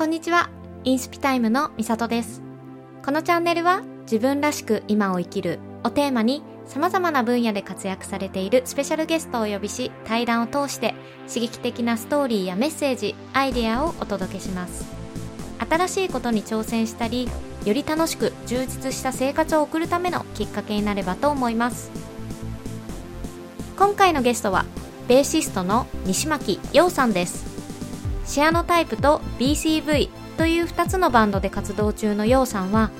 こんにちは。インスピタイムのみさとです。このチャンネルは自分らしく今を生きるをテーマに様々な分野で活躍されているスペシャルゲストをお呼びし対談を通して刺激的なストーリーやメッセージアイデアをお届けします。新しいことに挑戦したりより楽しく充実した生活を送るためのきっかけになればと思います。今回のゲストはベーシストの西巻陽さんです。シアノタイプと BCV という2つのバンドで活動中の陽さんは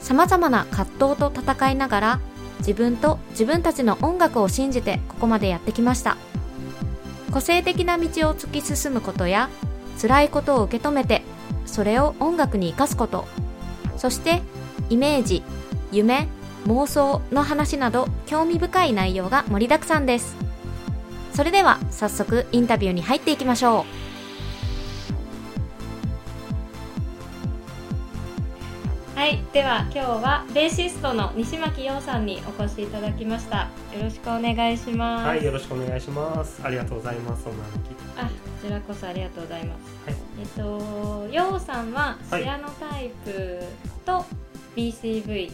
様々な葛藤と戦いながら自分と自分たちの音楽を信じてここまでやってきました。個性的な道を突き進むことや辛いことを受け止めてそれを音楽に生かすこと。そしてイメージ夢妄想の話など興味深い内容が盛りだくさんです。それでは早速インタビューに入っていきましょう。はいでは今日はベーシストの西巻陽さんにお越しいただきました。よろしくお願いします。はいよろしくお願いします。ありがとうございますお招きあこちらこそありがとうございます。はい。えっと陽さんははい。シアノタイプと BCV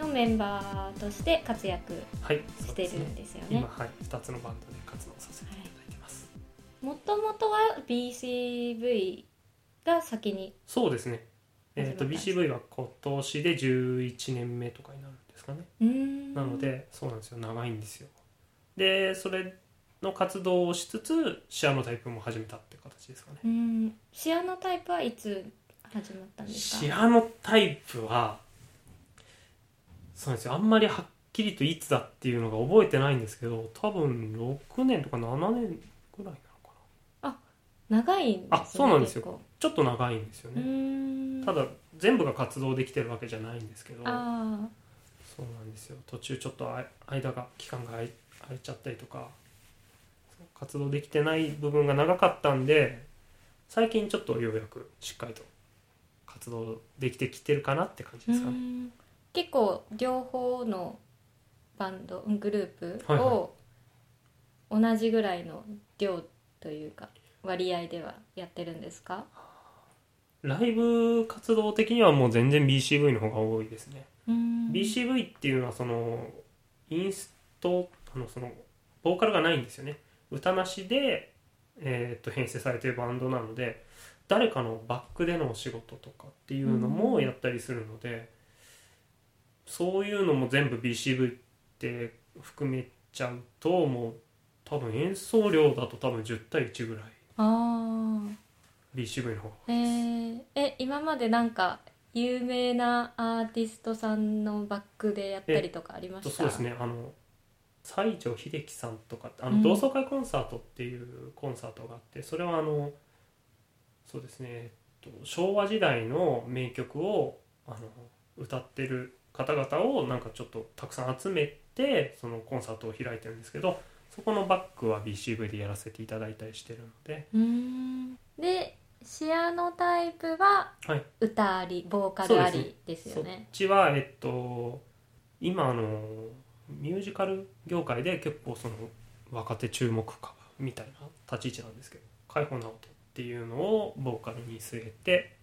のメンバーとして活躍はいしてるんですよね。今はい二つのバンドで活動させていただいてます、もともとは BCV が先に？そうですねえっ、と始まったんです BCV は今年で11年目とかになるんですかね。なのでそうなんですよ。長いんですよ。でそれの活動をしつつシアノタイプも始めたって形ですかね。うん。シアノタイプはいつ始まったんですか？シアノタイプはそうなんですよ。あんまりはっきりといつだっていうのが覚えてないんですけど多分6年とか7年ぐらいかな長いんですねあそうなんですよ。ちょっと長いんですようね、ただ全部が活動できてるわけじゃないんですけどそうあなんですよ。途中ちょっとあ間が期間が空いちゃったりとか活動できてない部分が長かったんで最近ちょっとようやくしっかりと活動できてきてるかなって感じあですかね、結構両方のバンドグループはいを同じぐらいの量というか割合ではやってるんですか？ライブ活動的にはもう全然 BCV の方が多いですね、BCV っていうのはそのインストあのそのボーカルがないんですよね。歌なしで、えー、と編成されてるバンドなので誰かのバックでのお仕事とかっていうのもやったりするので、そういうのも全部 BCV って含めちゃうともう多分演奏量だと多分10対1ぐらいああえー、え今までなんか有名なアーティストさんのバックでやったりとかありました？そうですね。あの西城秀樹さんとかあうん。の同窓会コンサートっていうコンサートがあってそれはあのそうですね、えっと、昭和時代の名曲をあの歌ってる方々をなんかちょっとたくさん集めてそのコンサートを開いてるんですけどそこのバックは BCV でやらせていただいたりしてるので。でシアノタイプははい。歌ありボーカルありですそっよねちはえっと今あのミュージカル業界で結構その若手注目株みたいな立ち位置なんですけど海保直人っていうのをボーカルに据えて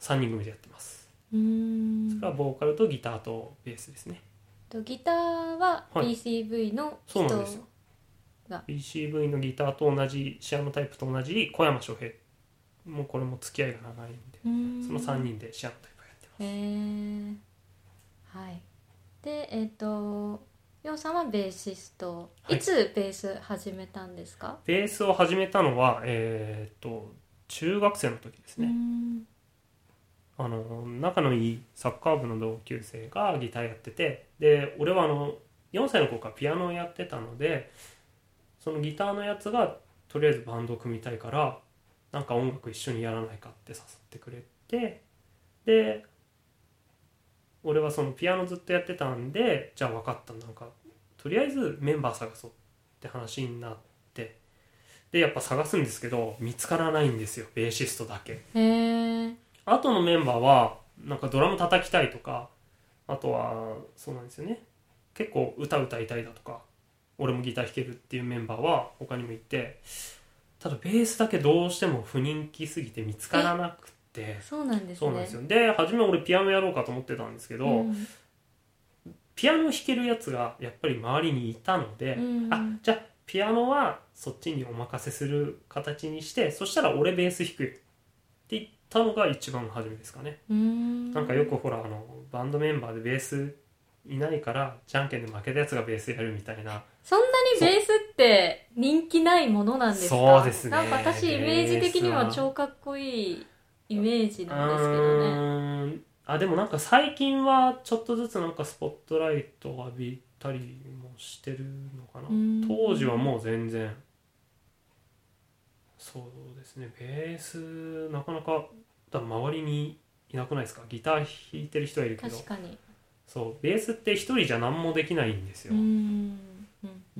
3人組でやってます。うーん。それはボーカルとギターとベースですね。とギターははい。BCV の人そうなんですよが。BCV のギターと同じシアノタイプと同じ小山翔平。もうこれも付き合いが長いんで。その3人でシアノタイプをやってます。へえはい。でえっ、とヨウさんはベーシスト、はい。い、つベース始めたんですか？ベースを始めたのはえーっと中学生の時ですね、あの仲のいいサッカー部の同級生がギターやってて。で俺はあの4歳の頃からピアノをやってたのでそのギターのやつがとりあえずバンドを組みたいからなんか音楽一緒にやらないかって誘ってくれてで俺はそのピアノずっとやってたんでじゃあ分かった。なんかとりあえずメンバー探そうって話になってでやっぱ探すんですけど見つからないんですよベーシストだけ。へえあとのメンバーはなんかドラム叩きたいとかあとはそうなんですよね。結構歌歌いたいだとか俺もギター弾けるっていうメンバーは他にもいてただベースだけどうしても不人気すぎて見つからなくて。そうなんですね。そうなんですよ。で初め俺ピアノやろうかと思ってたんですけど、うん。ピアノ弾けるやつがやっぱり周りにいたので、うん。あじゃあピアノはそっちにお任せする形にしてそしたら俺ベース弾くよって言ったのが一番初めですかね、うん。なんかよくほらあのバンドメンバーでベースいないからじゃんけんで負けたやつがベースやるみたいなそんなにベースって人気ないものなんですか？そうですね。なんか私イメージ的には超かっこいいイメージうなんですけどね。あでもなんか最近はちょっとずつなんかスポットライトを浴びたりもしてるのかな。うん。当時はもう全然。そうですね。ベースなかなか多分周りにいなくないですか？ギター弾いてる人はいるけど。確かに。そう。ベースって一人じゃ何もできないんですよ、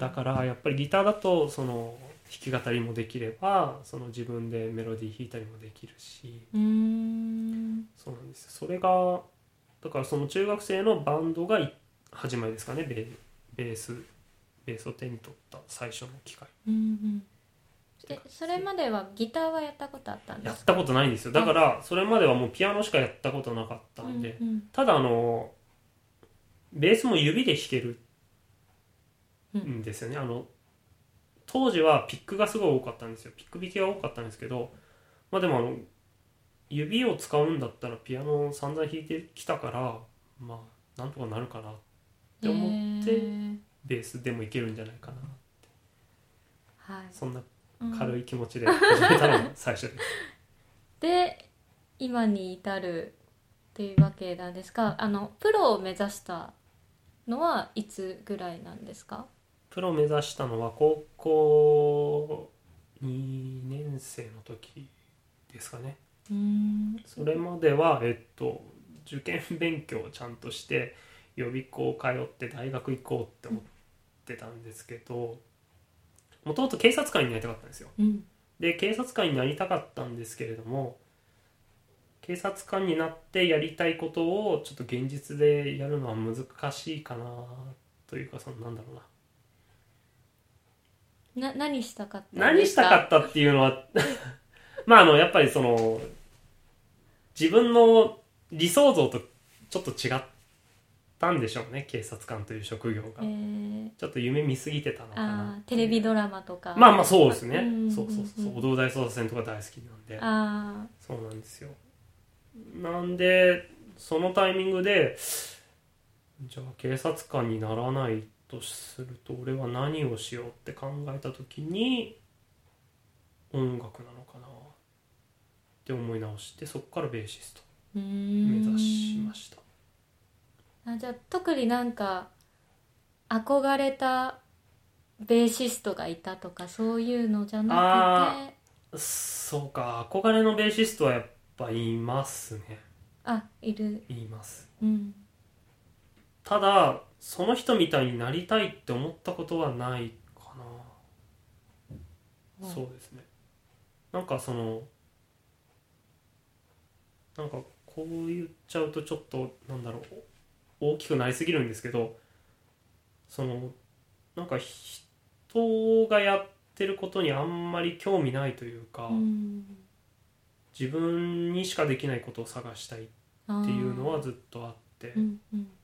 だからやっぱりギターだとその弾き語りもできればその自分でメロディー弾いたりもできるし。うん。そうなんですよ。それがだからその中学生のバンドがい始まりですかね。ベーベースベースを手に取った最初の機会。うんうん。でそれまではギターはやったことあったんですか？やったことないんですよ。だからそれまではもうピアノしかやったことなかったんで、うんうん。ただあのベースも指で弾けるん。ですよね、あの当時はピックがすごい多かったんですよ。ピック弾きが多かったんですけどまあでもあの指を使うんだったらピアノを散々弾いてきたからまあなんとかなるかなって思ってへー。ベースでもいけるんじゃないかなはい。そんなうん軽い気持ちで始めたのが最初です、で今に至るっていうわけなんですがあのプロを目指したのはいつぐらいなんですか？プロ目指したのは高校2年生の時ですかね。うんそれまではえっと受験勉強をちゃんとして予備校通って大学行こうって思ってたんですけどもともと警察官になりたかったんですよ。うん。で警察官になりたかったんですけれども警察官になってやりたいことをちょっと現実でやるのは難しいかなというかそのなんだろうなな何したかったん何したかったっていうのは まああのやっぱりその自分の理想像とちょっと違ったんでしょうね警察官という職業が、えー、ちょっと夢見すぎてたのかあなーテレビドラマとか。まあまあそうですね、んそうそうそう踊る大捜査線とか大好きなんで。あそうなんですよ。なんでそのタイミングでじゃあ警察官にならないとすると俺は何をしようって考えた時に音楽なのかなって思い直してそこからベーシスト目ん。指しました。あじゃあ特になんか憧れたベーシストがいたとかそういうのじゃなくて。そうか。憧れのベーシストはやっぱいますね。あいる。います。うんただその人みたいになりたいって思ったことはないかな、うん。そうですね。なんかそのなんかこう言っちゃうとちょっとなんだろう。大きくなりすぎるんですけどそのなんか人がやってることにあんまり興味ないというか、うん。自分にしかできないことを探したいっていうのはずっとあって、うんうん。うん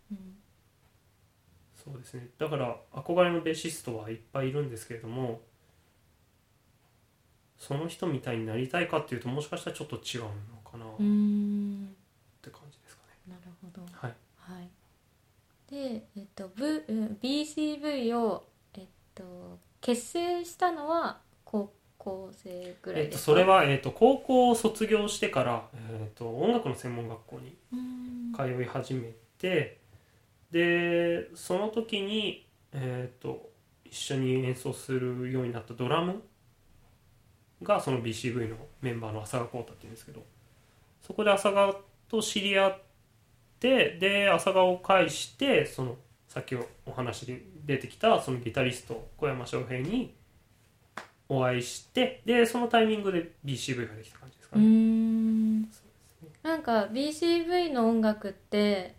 そうですね。だから憧れのベーシストはいっぱいいるんですけれどもその人みたいになりたいかっていうともしかしたらちょっと違うのかなって感じですかね、なるほど。はい。はい。でえっと、v うん BCV を、えっと、結成したのは高校生ぐらえっと、いですか？それは、えっと、高校を卒業してから、えっと、音楽の専門学校に通い始めてでその時に、えっと、一緒に演奏するようになったドラムがその BCV のメンバーの浅賀浩太っていうんですけどそこで浅賀と知り合ってで浅賀を介してそのさっきお話に出てきたそのギタリスト小山翔平にお会いしてでそのタイミングで BCV ができた感じですかうーね。うですねなんか BCV の音楽って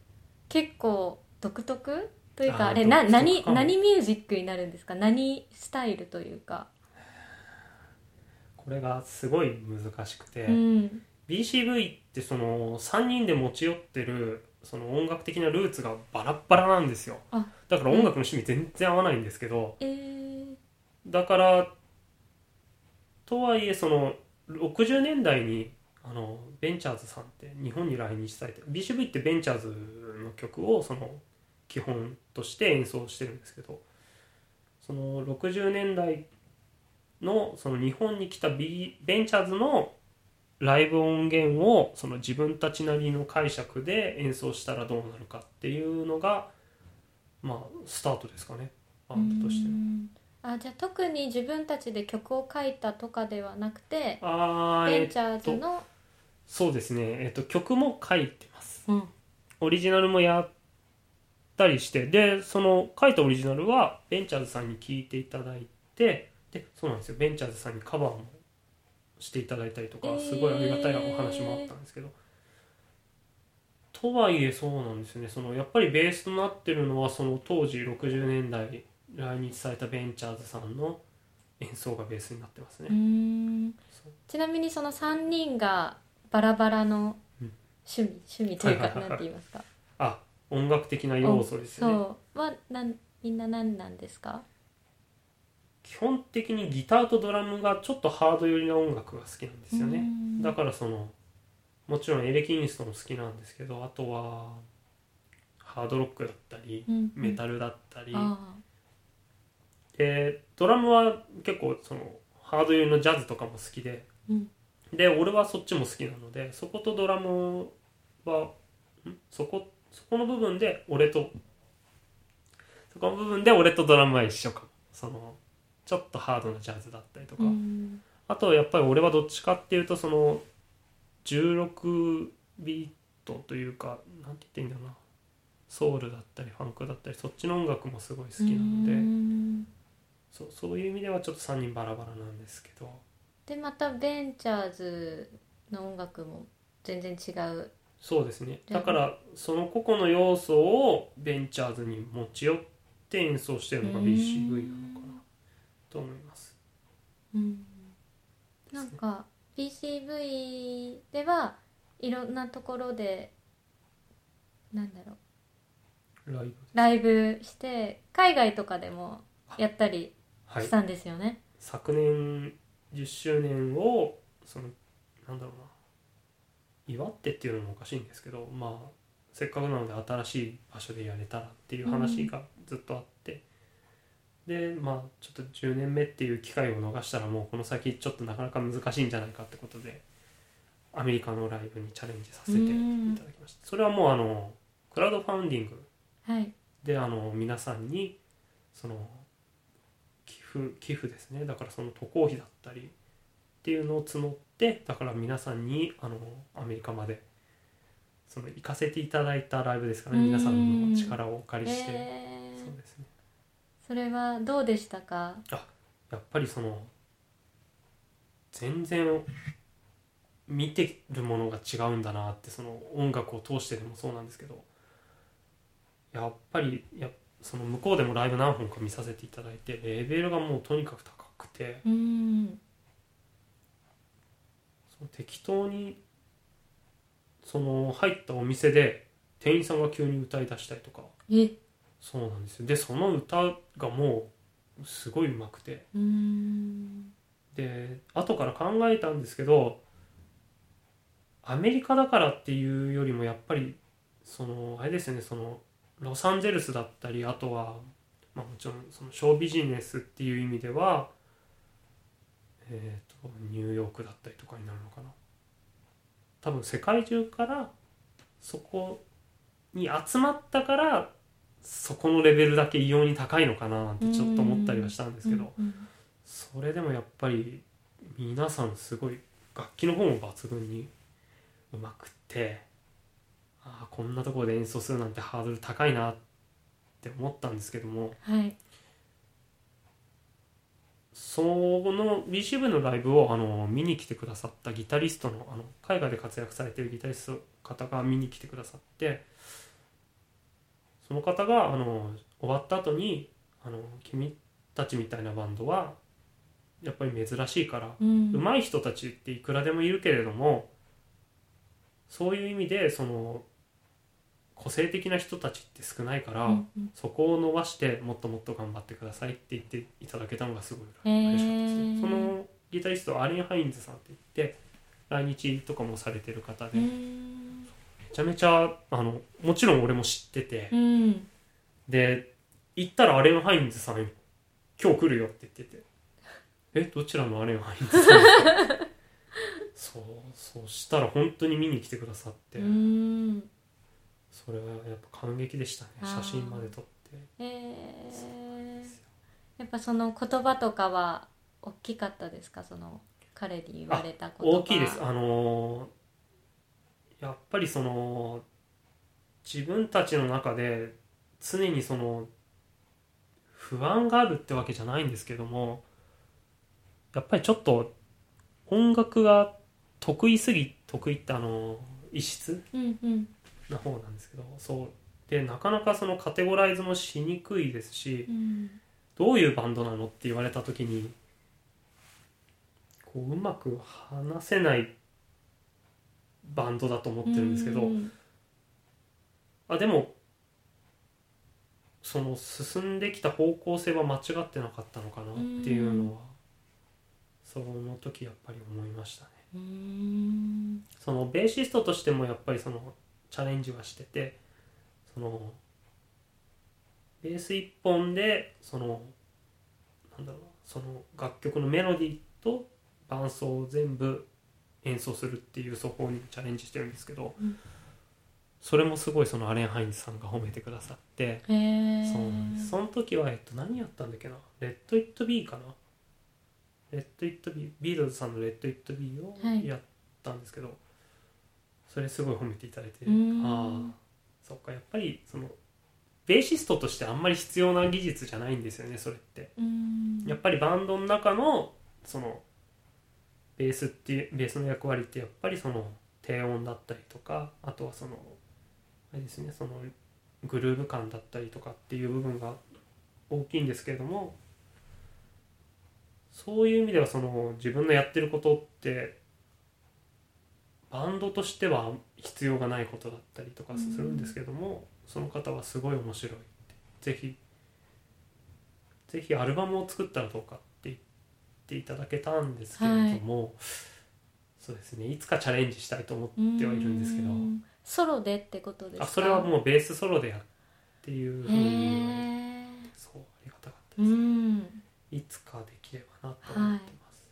結構独特？というかあれな何何ミュージックになるんですか？何スタイルというか？これがすごい難しくて、うん。BCV ってその3人で持ち寄ってるその音楽的なルーツがバラッバラなんですよ。あだから音楽の趣味全然合わないんですけど、えー、だからとはいえその60年代にあのベンチャーズさんって日本に来日されて BCV ってベンチャーズの曲をその基本として演奏してるんですけどその60年代のその日本に来た、B、ベンチャーズのライブ音源をその自分たちなりの解釈で演奏したらどうなるかっていうのがまあスタートですかね。バンドとしてあじゃあ特に自分たちで曲を書いたとかではなくてあーえっベンチャーズの、そうですね、えっと、曲も書いてます。うん。オリジナルもやったりしてでその書いたオリジナルはベンチャーズさんに聞いていただいてでそうなんですよ。ベンチャーズさんにカバーもしていただいたりとかえー。すごいありがたいお話もあったんですけど、とはいえそうなんですよね。そのやっぱりベースとなってるのはその当時60年代来日されたベンチャーズさんの演奏がベースになってますね。ちなみにその3人がバラバラのうん。趣味、趣味というかはいはいはいなんて言いますか？あ音楽的な要素ですよね。そう。はなんみんな何なんですか？基本的にギターとドラムがちょっとハード寄りな音楽が好きなんですよね。うん。だからそのもちろんエレキニストも好きなんですけどあとはハードロックだったりうんメタルだったり、あ。でドラムは結構そのハード寄りのジャズとかも好きで。うん。で俺はそっちも好きなのでそことドラムはん？そこそこの部分で俺とそこの部分で俺とドラムは一緒か。もそのちょっとハードなジャズだったりとあか、うん。あとやっぱり俺はどっちかっていうとその16ビートというかなんて言っていいんだろうな。ソウルだったりファンクだったりそっちの音楽もすごい好きなので、うん。そうそういう意味ではちょっと3人バラバラなんですけど。でまたベンチャーズの音楽も全然違うそうですね。だからその個々の要素をベンチャーズに持ち寄って演奏してるのが BCV なのかなと思います。うん。なんか BCV ではいろんなところでなんだろう。ライブライブして海外とかでもやったりはい。したんですよね、昨年10周年をそのなんだろうな祝ってっていうのもおかしいんですけどまあせっかくなので新しい場所でやれたらっていう話がずっとあって、でまあちょっと10年目っていう機会を逃したらもうこの先ちょっとなかなか難しいんじゃないかってことでアメリカのライブにチャレンジさせていただきました。それはもうあのクラウドファウンディングはい。であの皆さんにその寄付寄付ですね。だからその渡航費だったりっていうのを募ってだから皆さんにあのアメリカまでその行かせていただいたライブですかね。うん。皆さんの力をお借りして、えー。そうですね。それはどうでしたか？やっぱりその全然見てるものが違うんだなってその音楽を通してでもそうなんですけど。やっぱりやその向こうでもライブ何本か見させていただいてレベルがもうとにかく高くて。うん適当にその入ったお店で店員さんが急に歌い出したりとか。え。そうなんですよ。でその歌がもうすごい上手くて。うん。で後から考えたんですけどアメリカだからっていうよりもやっぱりそのあれですよねそのロサンゼルスだったりあとは、まあ、もちろんそのショービジネスっていう意味では、えー、とニューヨークだったりとかになるのかな。多分世界中からそこに集まったからそこのレベルだけ異様に高いのかななんてちょっと思ったりはしたんですけど、うんそれでもやっぱり皆さんすごい楽器の方も抜群にうまくってああこんなところで演奏するなんてハードル高いなって思ったんですけどもはい。その BCV のライブをあの見に来てくださったギタリストのあの海外で活躍されているギタリストの方が見に来てくださってその方があの終わった後にあの君たちみたいなバンドはやっぱり珍しいから、うん。上手い人たちっていくらでもいるけれどもそういう意味でその個性的な人たちって少ないから、うんうん。そこを伸ばしてもっともっと頑張ってくださいって言っていただけたのがすごい嬉しかったですね。そのギタリストアレン・ハインズさんって言って来日とかもされてる方で、うめんちゃめちゃあのもちろん俺も知ってて、うん。で行ったらアレン・ハインズさん今日来るよって言っててえどちらのアレン・ハインズさん？そうそうしたら本当に見に来てくださって、うんそれはやっぱ感激でしたね写真まで撮って。えそうなんーやっぱその言葉とかは大きかったですか？その彼に言われた言葉。大きいです。あのーやっぱりその自分たちの中で常にその不安があるってわけじゃないんですけどもやっぱりちょっと音楽が得意すぎ得意ってあの異質？うんうんな方なんですけどそう。でなかなかそのカテゴライズもしにくいですしうん。どういうバンドなのって言われた時にこううまく話せないバンドだと思ってるんですけど、うん。あでもその進んできた方向性は間違ってなかったのかなっていうのはその時やっぱり思いましたね。うん。そのベーシストとしてもやっぱりそのチャレンジはしててそのベース一本でそのなんだろうなその楽曲のメロディーと伴奏を全部演奏するっていう奏法にチャレンジしてるんですけど、うん。それもすごいそのアレン・ハインズさんが褒めてくださって、そうなんですその時は、えっと、何やったんだっけな「レッド・イット・ビー」かな「 Let It Be」ビートルズさんの「レッド・イット・ビー」をはい。やったんですけど、それすごい褒めていただいて。うん。ああ。そっかやっぱりそのベーシストとしてあんまり必要な技術じゃないんですよねそれって。うん。やっぱりバンドの中のそのベースっていうベースの役割ってやっぱりその低音だったりとかあとはそのあれですねそのグルーヴ感だったりとかっていう部分が大きいんですけれどもそういう意味ではその自分のやってることってバンドとしては必要がないことだったりとかするんですけども、その方はすごい面白いってぜひぜひアルバムを作ったらどうかって言っていただけたんですけれども、そうですねいつかチャレンジしたいと思ってはいるんですけど。うん。ソロでってことですか？あそれはもうベースソロでやっていうふうに。そうありがたかったうです、ん。いつかできればなと思ってます、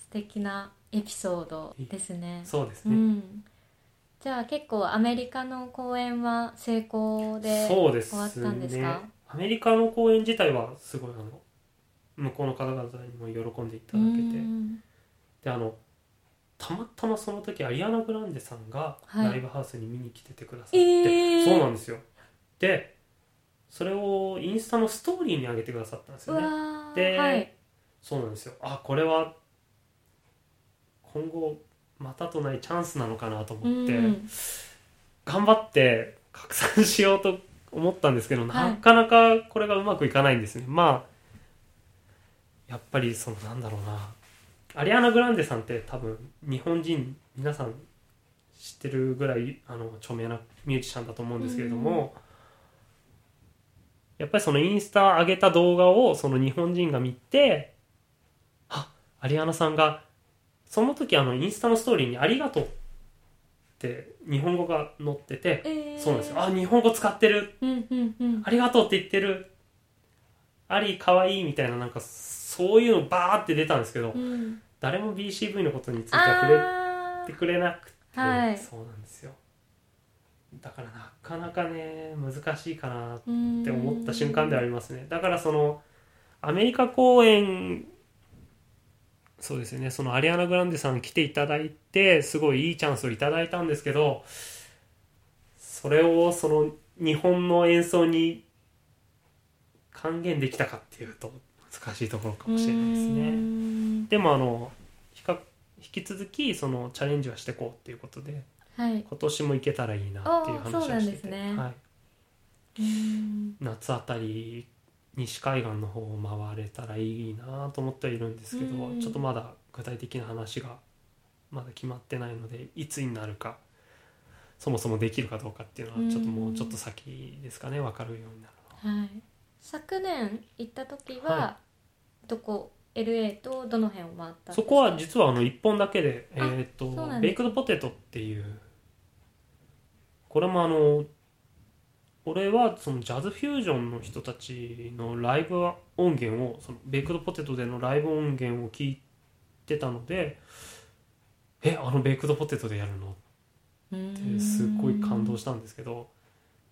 素敵なエピソードですね。うそうですね、ん。じゃあ結構アメリカの公演は成功で終わったんですか？アメリカの公演自体はすごいあの向こうの方々にも喜んでいただけて。うん。であのたまたまその時アリアナ・グランデさんがはい。ライブハウスに見に来ててくださって、えー。そうなんですよ。でそれをインスタのストーリーに上げてくださったんですうよねで、はい。そうなんですよ。あこれは今後またとないチャンスなのかなとう思って、ん。頑張って拡散しようと思ったんですけど、はい。なかなかこれがうまくいかないんですね。まあやっぱりそのなんだろうな。アリアナ・グランデさんって多分日本人皆さん知ってるぐらいあの著名なミュージシャンだと思うんですけれども、やっぱりそのインスタ上げた動画をその日本人が見てあアリアナさんがその時あのインスタのストーリーに「ありがとう」って日本語が載ってて、えー。そうなんですよ。あ日本語使ってる。うんうんうん。ありがとうって言ってる。アリかわいいみたいななんかそういうのバーって出たんですけど、うん。誰も BCV のことについては触れあてくれなくて、はいそうなんですよ。だからなかなかね難しいかなっーて思った瞬間ではありますね。だからそのアメリカ公演そうですよね。そのアリアナ・グランデさん来ていただいてすごいいいチャンスをいただいたんですけどそれをその日本の演奏に還元できたかっていうと難しいところかもしれないですね。ん。でもあの比較引き続きそのチャレンジはしていこうっていうことではい。今年も行けたらいいなっていう話をしてて、ね。はい、夏あたり西海岸の方を回れたらいいなと思ってはいるんですけど、うん。ちょっとまだ具体的な話がまだ決まってないのでいつになるかそもそもできるかどうかっていうのはちょっともうちょっと先ですかね分かるようになるのは。はい。昨年行った時は、はどこ？LA とどの辺を回ったそこは実はあの1本だけで、えあー、とベイクドポテトっていうこれもあの俺はそのジャズフュージョンの人たちのライブ音源をそのベイクドポテトでのライブ音源を聞いてたのでえあのベイクドポテトでやるの？ってすっごい感動したんですけど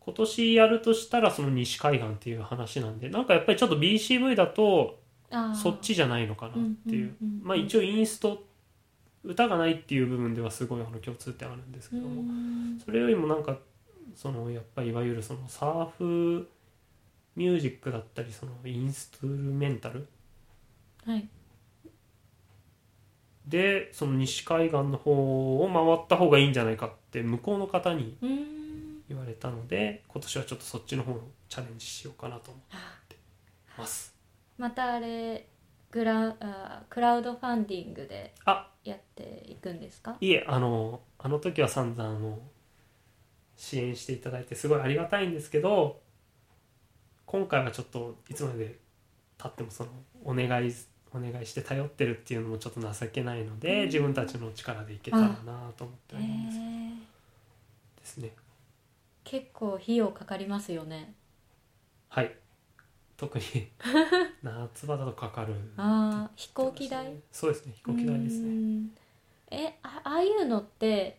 今年やるとしたらその西海岸っていう話なんでなんかやっぱりちょっと BCV だとたそっちじゃないのかなっていう。まあ一応インスト歌がないっていう部分ではすごいあの共通点あるんですけどもそれよりもなんかそのやっぱりいわゆるそのサーフミュージックだったりそのインストゥルメンタルはい。でその西海岸の方を回った方がいいんじゃないかって向こうの方に言われたので今年はちょっとそっちの方をチャレンジしようかなと思います。またあれグラあクラウドファンディングであ。やっていくんですか？いえあのあの時は散々あの支援していただいてすごいありがたいんですけど今回はちょっといつまでたってもそのお願いお願いして頼ってるっていうのもちょっと情けないので、うん。自分たちの力でいけたらなと思ってへはいるんです。ーですね。結構費用かかりますよね。はい。特に 夏場だとかかるああ飛行機代？そうですね。飛行機代ですうねん。えあああいうのって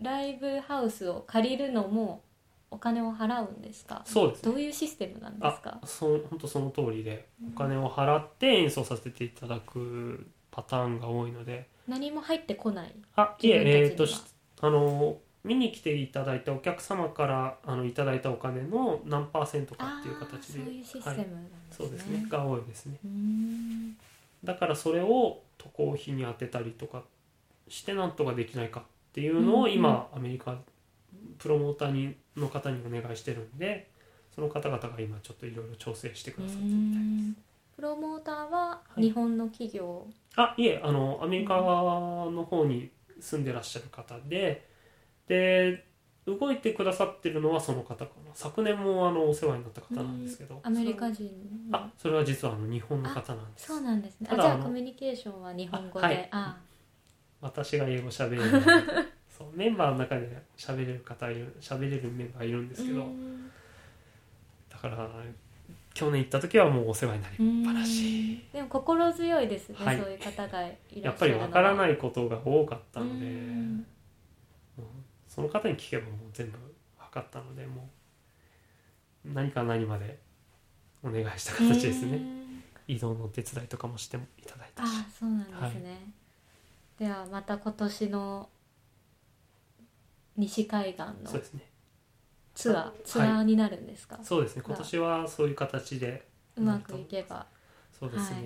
ライブハウスを借りるのもお金を払うんですか？そうですね。どういうシステムなんですか？あそう本当その通りでお金を払って演奏させていただくパターンが多いので。何も入ってこないあいええー、としあの見に来ていただいたお客様からあのいただいたお金の何パーセントかあっていう形で。あそういうシステムはいなんですね、そうですね。が多いですね。だからそれを渡航費に当てたりとかしてなんとかできないかっていうのを今、アメリカプロモーターにの方にお願いしてるんでその方々が今ちょっといろいろ調整してくださってるみたいです。プロモーターははい。日本の企業、あいえあのアメリカの方に住んでらっしゃる方でで動いてくださってるのはその方かな。昨年もあのお世話になった方なんですけど、アメリカそれ人？あそれは実はあの日本の方なんです。そうなんですね。あじゃあコミュニケーションは日本語で。あはい。あ私が英語喋れる。そうメンバーの中で喋れる方いる喋れるメンバーいるんですけど、だから去年行った時はもうお世話になりっぱなうしん。でも心強いですね、はい。そういう方がいらっしゃるやっぱりわからないいことが多かったのでその方に聞けばもう全部分かったのでもう何か何までお願いした形ですね。移動のお手伝いとかもしていただいたし。あそうなんですね、ではまた今年の西海岸のそうですね。ツアー、はい。ツアーになるんですか、そうですね。今年はそういう形でうまくいけば。そうですね、はい。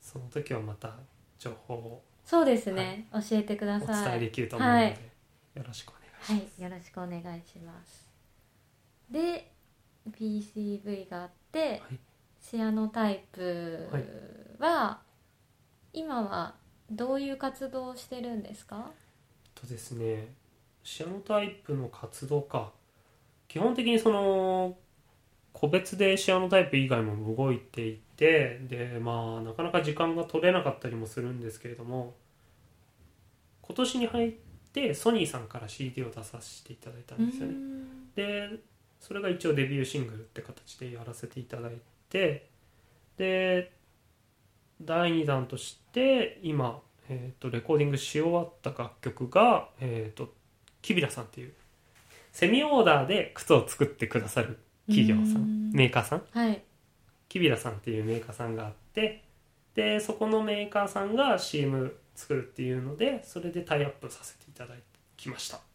その時はまた情報をそうですね、教えてくだおさい。伝えできると思うので、はい。よろしくお願いします、はい、よろしくお願いします。で、PCV があって、い。シアノタイプは、今はどういう活動をしてるんですか？とですねシアノタイプの活動か。基本的にその個別でシアノタイプ以外も動いていてでまあなかなか時間が取れなかったりもするんですけれども今年に入ってソニーさんから CD を出させていただいたんですよね。でそれが一応デビューシングルって形でやらせていただいてで第2弾として今、えー、とレコーディングし終わった楽曲が、えー、とキビラさんっていうセミオーダーで靴を作ってくださる企業さんん。メーカーさん。はい。キビラさんっていうメーカーさんがあってでそこのメーカーさんが CM 作るっていうのでそれでタイアップさせていただきました。うん「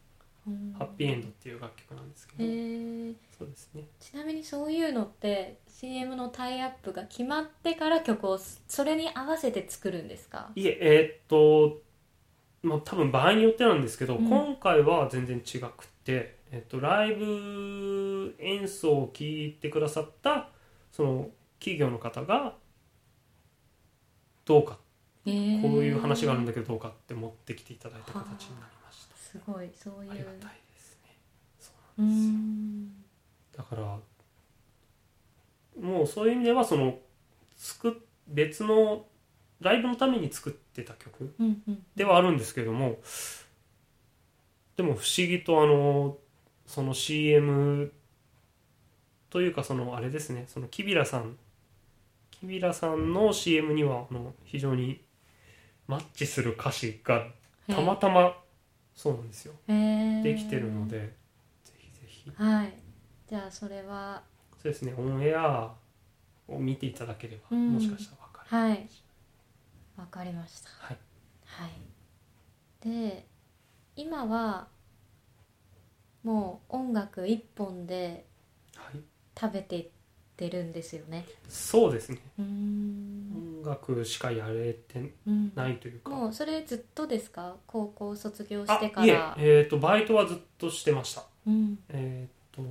ハッピーエンド」っていう楽曲なんですけへどー。そうですね。ちなみにそういうのって CM のタイアップが決まってから曲をそれに合わせて作るんですか？いええーっとまあ多分場合によってなんですけど、うん。今回は全然違くて、えっとライブ演奏を聴いてくださったその企業の方がどうか。こういう話があるんだけどどうかって持ってきていただいた形になりましたすごいそういう。ありがたいですね。そううなんですよ。んだからもうそういう意味ではその作っ別のライブのために作ってた曲ではあるんですけれどもでも不思議とあのその CM というかそのあれですねそのキビラさんキビラさんの CM にはあの非常にマッチする歌詞がたまたまそうなんですよ。へー。できてるのでぜひぜひ。はい。じゃあそれは。そうですね。オンエアを見ていただければ、うん。もしかしたら分かるはい。わかりました。はい。はい。で今はもう音楽一本ではい、食べていってるんですよね。そうですねうーん音楽しかやれてうんないというか。もうそれずっとですか？高校卒業しあてかいえらえー、とバイトはずっとしてました。うん。えっ、と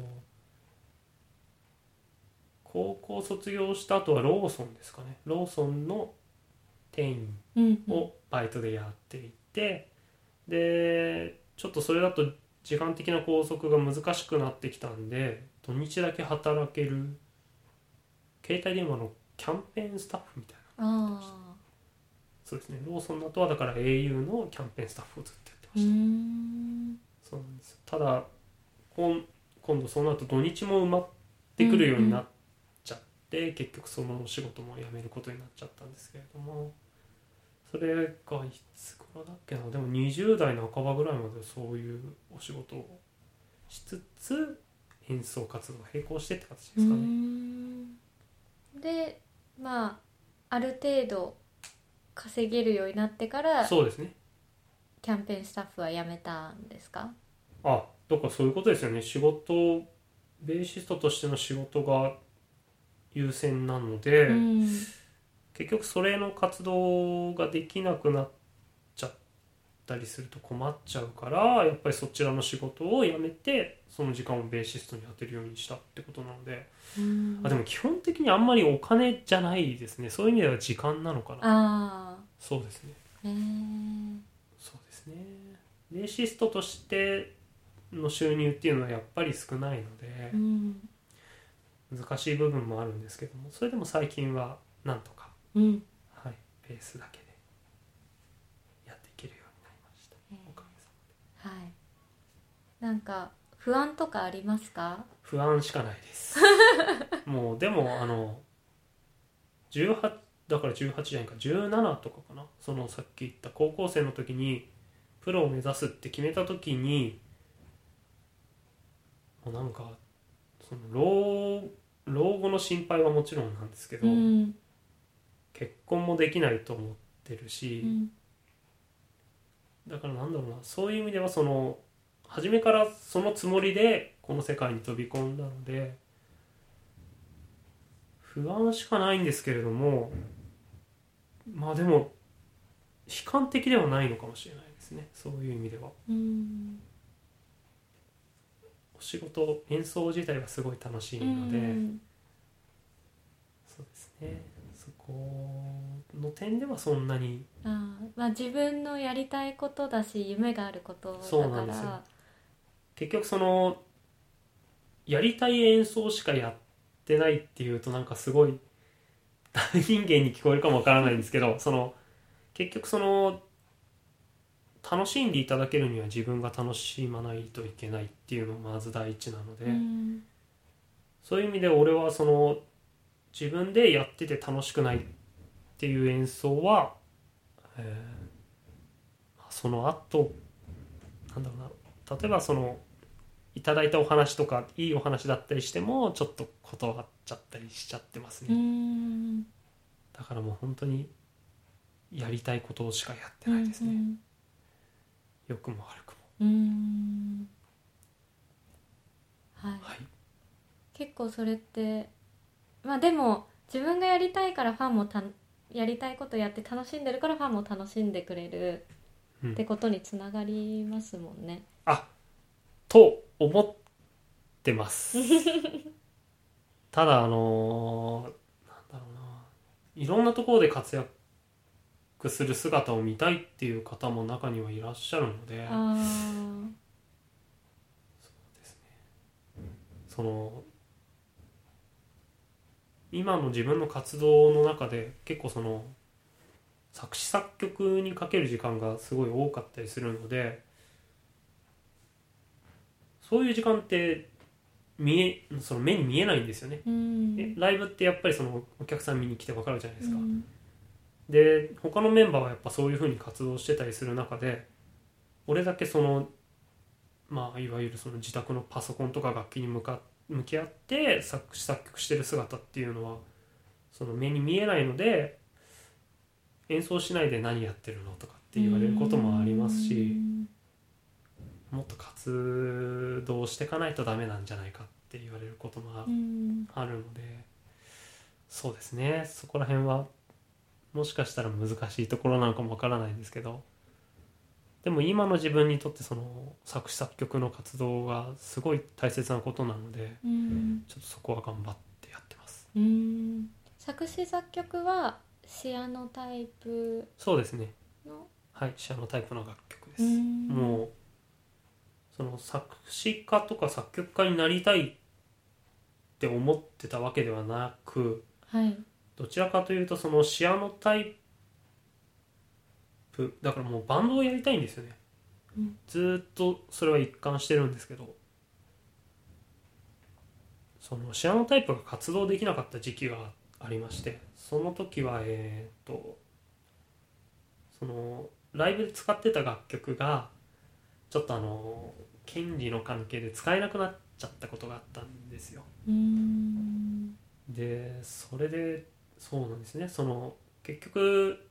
高校卒業した後はローソンですかね。ローソンの店員うん。うんをバイトでやっていて、でちょっとそれだと時間的な拘束が難しくなってきたんで土日だけ働ける携帯電話のキャンペーンスタッフみたいそうですね。ローソンの後はだから au のキャンペーンスタッフをずっとやってました、んそうなんですよ。ただこん今度その後土日も埋まってくるようになっちゃって、結局そのお仕事も辞めることになっちゃったんですけれども。それがいつ頃だっけな？でも20代半ばぐらいまでそういうお仕事をしつつ演奏活動を並行してって形ですかね、ん。でまあある程度稼げるようになってからそうですね。キャンペーンスタッフは辞めたんですか？あだからそういうことですよね。仕事ベーシストとしての仕事が優先なので、うん。結局それの活動ができなくなっったりすると困っちゃうからやっぱりそちらの仕事を辞めてその時間をベーシストに当てるようにしたってことなので、うん。あでも基本的にあんまりお金じゃないですね。そういう意味では時間なのかな。あそうですね。そうですね。ベーシストとしての収入っていうのはやっぱり少ないのでうん。難しい部分もあるんですけどもそれでも最近はなんとかうん。はい、ベースだけでやっていけるようになりました。へえおかげさまで。はいなんか不安とかありますか？不安しかないです。もうでもあの18だから18じゃないか17とかかな？そのさっき言った高校生の時にプロを目指すって決めた時にもうなんかその老老後の心配はもちろんなんですけど、うん結婚もできないと思ってるし。うんだからなんだろうなそういう意味ではその初めからそのつもりでこの世界に飛び込んだので不安しかないんですけれどもまあでも悲観的ではないのかもしれないですね。そういう意味では。うん。お仕事演奏自体はすごい楽しいので、うん。そうですね。そこの点ではそんなにあーまあ自分のやりたいことだし夢があることそうだかなんですよ。ら結局そのやりたい演奏しかやってないっていうとなんかすごい大人間に聞こえるかもわからないんですけどその結局その楽しんでいただけるには自分が楽しまないといけないっていうのがまず第一なので、うん。そういう意味で俺はその自分でやってて楽しくないっていう演奏は、えーまあその後なんだろうな。例えばそのいただいたお話とかいいお話だったりしてもちょっと断っちゃったりしちゃってますうね、ん。だからもう本当にやりたいことしかやってないですね、うん良くも悪くも。うん。はい。はい。結構それってまあでも自分がやりたいからファンもたやりたいことやって楽しんでるからファンも楽しんでくれるうん。ってことにつながりますもんね。あと思ってます。ただあのなんだろうな。いろんなところで活躍する姿を見たいっていう方も中にはいらっしゃるので。あその今の自分の活動の中で結構その作詞作曲にかける時間がすごい多かったりするのでそういう時間って見えその目に見えないんですよね。ーうんえライブってやっぱりそのお客さん見に来て分かるじゃないですか。うんで他のメンバーはやっぱそういう風に活動してたりする中で俺だけそのまあいわゆるその自宅のパソコンとか楽器に向か向き合って作詞作曲してる姿っていうのはその目に見えないので演奏しないで何やってるのとかって言われることもありますしもっと活動していかないとダメなんじゃないかって言われることもあるのでそうですね。そこら辺はもしかしたら難しいところなのかもわからないんですけど。でも今の自分にとってその作詞作曲の活動がすごい大切なことなのでうん。ちょっとそこは頑張ってやってます。うん。作詞作曲はシアノタイプそうですね。のはいシアノタイプの楽曲です、うん。もうその作詞家とか作曲家になりたいって思ってたわけではなくはいどちらかというとそのシアノタイプだからもうバンドをやりたいんですよね、うん。ずーっとそれは一貫してるんですけど。そのシアノタイプが活動できなかった時期がありまして。その時はえーっとそのライブで使ってた楽曲がちょっとあの権利の関係で使えなくなっちゃったことがあったんですよ。うん。でそれでそうなんですね。その結局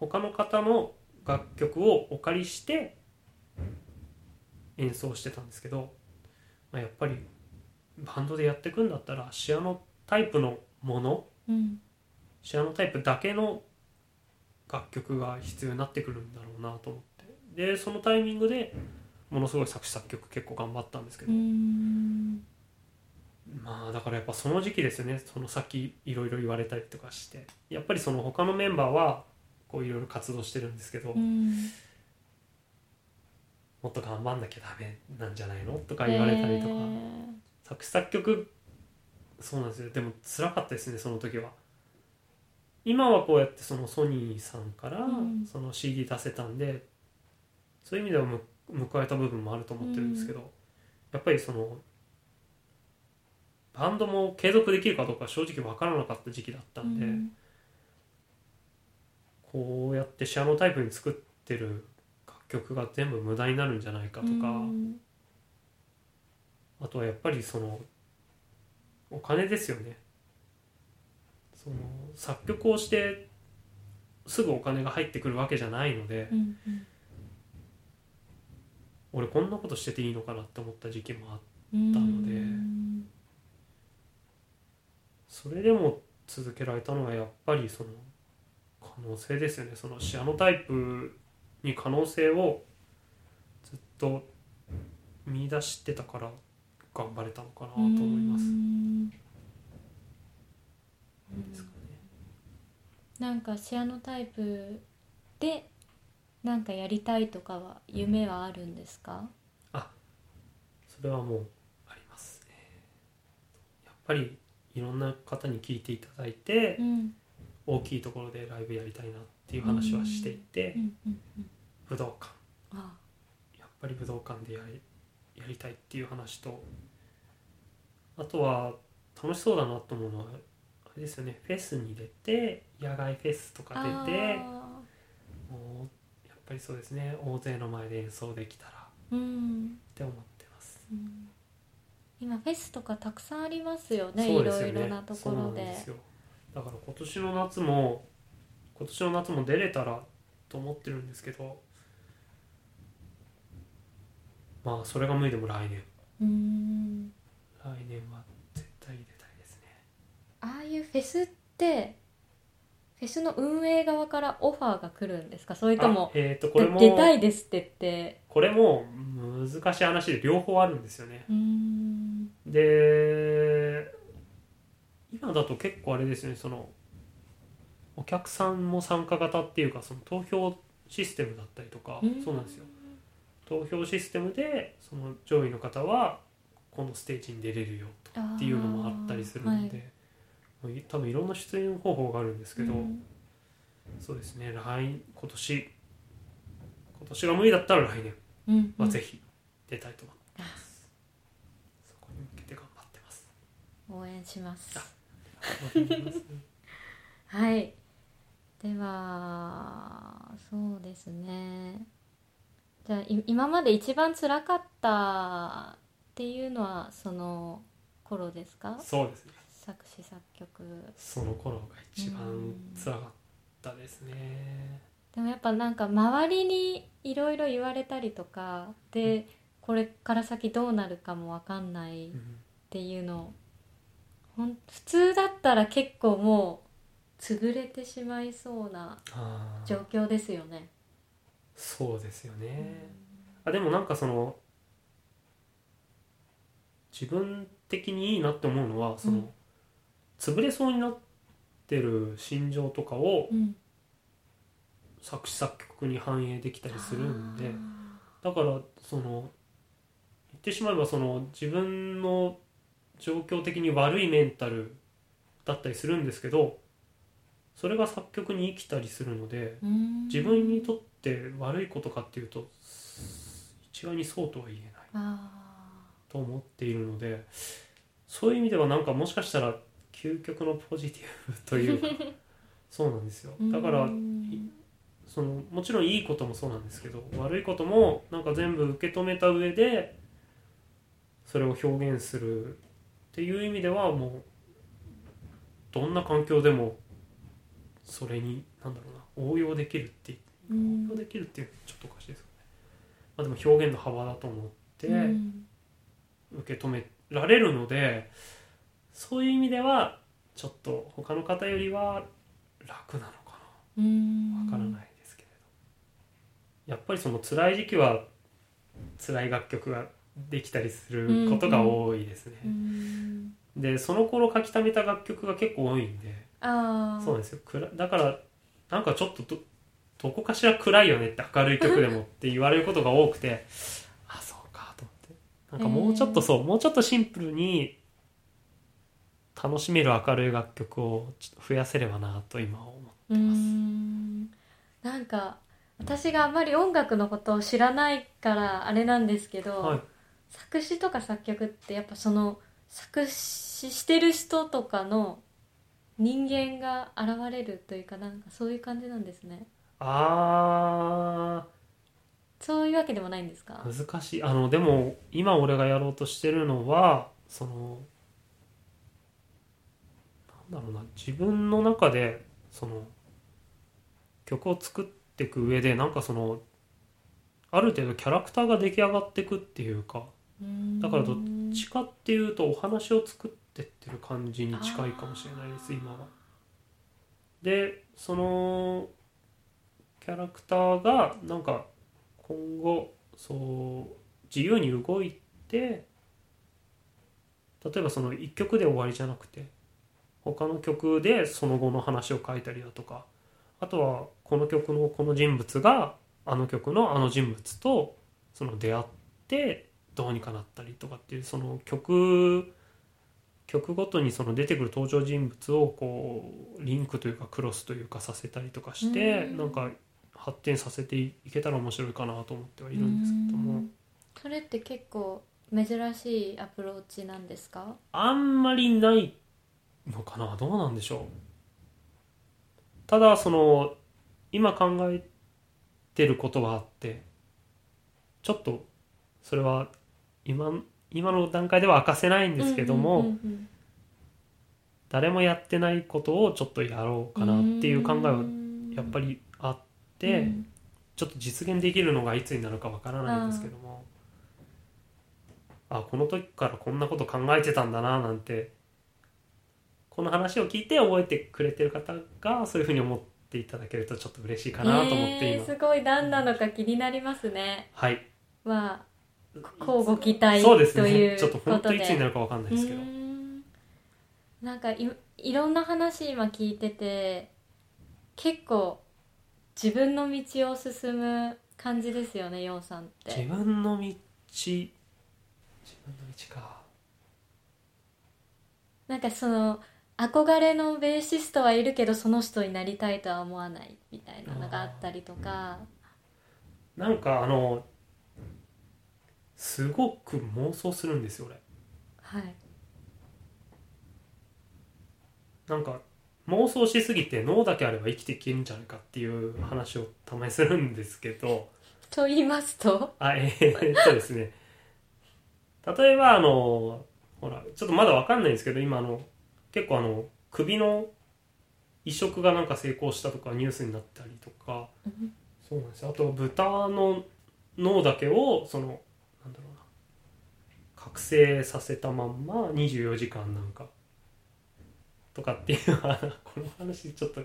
他の方の楽曲をお借りして演奏してたんですけど、まあ、やっぱりバンドでやっていくんだったらシアノタイプのものうん。シアノタイプだけの楽曲が必要になってくるんだろうなと思って。でそのタイミングでものすごい作詞作曲結構頑張ったんですけど、うん。まあだからやっぱその時期ですよね。その先いろいろ言われたりとかして。やっぱりその他のメンバーはこういろいろ活動してるんですけど、うん。もっと頑張んなきゃダメなんじゃないのとか言われたりとか、へ作詞作曲そうなんですよ。でも辛かったですねその時は。今はこうやってそのソニーさんからうん。その CD 出せたんで、そういう意味ではむ報われた部分もあると思ってるんですけど、やっぱりそのバンドも継続できるかどうか正直分からなかった時期だったーんで、うんこうやってシアノタイプに作ってる楽曲が全部無駄になるんじゃないかとか、うん。あとはやっぱりそのお金ですよね。その作曲をしてすぐお金が入ってくるわけじゃないので、うん俺こんなことしてていいのかなって思った時期もあっうんたのでうん。それでも続けられたのはやっぱりその可能性ですよね。そのシアノタイプに可能性をずっと見出してたから頑張れたのかなと思います。うん。ですかねなんかシアノタイプでなんかやりたいとかは夢はあるんですか？それはもうありますね。やっぱりいろんな方に聞いていただいてうん大きいところでライブやりたいなっていう話はしていて武道館。あやっぱり武道館でやりやりたいっていう話とあとは楽しそうだなと思うのはあれですよね。フェスに出て野外フェスとか出てあもうやっぱりそうですね。大勢の前で演奏できたらうんて思ってます。うん。今フェスとかたくさんありますよね。そうですよいろいろなところそうなんでですよだから今年の夏も今年の夏も出れたらと思ってるんですけどまあそれが無理でも来年。うん。来年は絶対出たいですね。ああいうフェスってフェスの運営側からオファーが来るんですか？それともあえっ、とこれも出たいですって言って。これも難しい話で両方あるんですよね。で今だと結構あれですよねそのお客さんも参加型っていうかその投票システムだったりとか、うん。そうなんですよ。投票システムでその上位の方はこのステージに出れるよっていうのもあったりするんで、もうい多分いろんな出演方法があるんですけど、うん。そうですね来今年今年が無理だったら来年うん。はぜひ出たいと思ってます、そこに向けて頑張ってます。応援しますはい。ではそうですね。じゃあい今まで一番辛かったっていうのはその頃ですか？そうです。ね作詞作曲。その頃が一番辛かったですね。でもやっぱなんか周りにいろいろ言われたりとかでこれから先どうなるかも分かんないっうんていうのほん普通だったら結構もう潰れてしまいそうなあー。状況ですよね。そうですよね。あでもなんかその自分的にいいなって思うのはその、うん。潰れそうになってる心情とかをうん。作詞作曲に反映できたりするんで。あだからその言ってしまえばその自分の状況的に悪いメンタルだったりするんですけどそれが作曲に生きたりするので自分にとって悪いことかっていうと一概にそうとは言えないあと思っているのでそういう意味ではなんかもしかしたら究極のポジティブというか そうなんですよ。ーだからうんそのもちろんいいこともそうなんですけど悪いこともなんか全部受け止めた上でそれを表現するっていう意味ではもうどんな環境でもそれになんだろうな応用できるってうん。応用できるっていうちょっとおかしいですよね、まあ、でも表現の幅だと思ってうん。受け止められるのでそういう意味ではちょっと他の方よりは楽なのかな。うん。わからないですけれど。やっぱりその辛い時期は辛い楽曲ができたりすることが多いですね、うんでその頃書き溜めた楽曲が結構多いんで。ああそうなんですよ。暗だからなんかちょっとどどこかしら暗いよねって明るい曲でもって言われることが多くてあそうかと思って。なんかもうちょっとそう、もうちょっとシンプルに楽しめる明るい楽曲をちょっと増やせればなと今は思ってうーん。なんか私があまり音楽のことを知らないからあれなんですけど、はい作詞とか作曲ってやっぱその作詞してる人とかの人間が現れるというかなんかそういう感じなんですね。ああそういうわけでもないんですか難しい。あのでも今俺がやろうとしてるのはそのなんだろうな自分の中でその曲を作っていく上でなんかそのある程度キャラクターが出来上がっていくっていうかだからどっちかっていうとお話を作ってってる感じに近いかもしれないです今は。でそのキャラクターがなんか今後そう自由に動いて例えばその1曲で終わりじゃなくて他の曲でその後の話を書いたりだとかあとはこの曲のこの人物があの曲のあの人物とその出会ってどうにかなったりとかっていうその曲曲ごとにその出てくる登場人物をこうリンクというかクロスというかさせたりとかしてうん。なんか発展させていけたら面白いかなと思ってはいるんですけども。うん。それって結構珍しいアプローチなんですか？あんまりないのかな？どうなんでしょう。ただその今考えてることはあってちょっとそれは今今の段階では明かせないんですけども、うんうんうん誰もやってないことをちょっとやろうかなっていう考えはうん。やっぱりあって、うん。ちょっと実現できるのがいつになるかわからないんですけどもあこの時からこんなこと考えてたんだななんてこの話を聞いて覚えてくれてる方がそういうふうに思っていただけるとちょっと嬉しいかなと思って今、えーすごい。何なのか気になりますね。はい。まあ交互期待そうですというねちょっと本当いつになるかわかんないですけど。なんかいいろんな話今聞いてて結構自分の道を進む感じですよねヨウさんっ自て分の道。自分の道か。なんかその憧れのベーシストはいるけどその人になりたいとは思わないみたいなのがあったりとか。なんかあのすごく妄想するんですよ俺。はい。なんか妄想しすぎて脳だけあれば生きていけるんじゃないかっていう話をたまにするんですけど。と言いますと？あえーっとですね。例えばあのほらちょっとまだわかんないんですけど今あの結構あの首の移植がなんか成功したとかニュースになったりとか。うん。そうなんですよ。あと豚の脳だけをその覚醒させたまんま24時間なんか。とかっていう この話ちょっと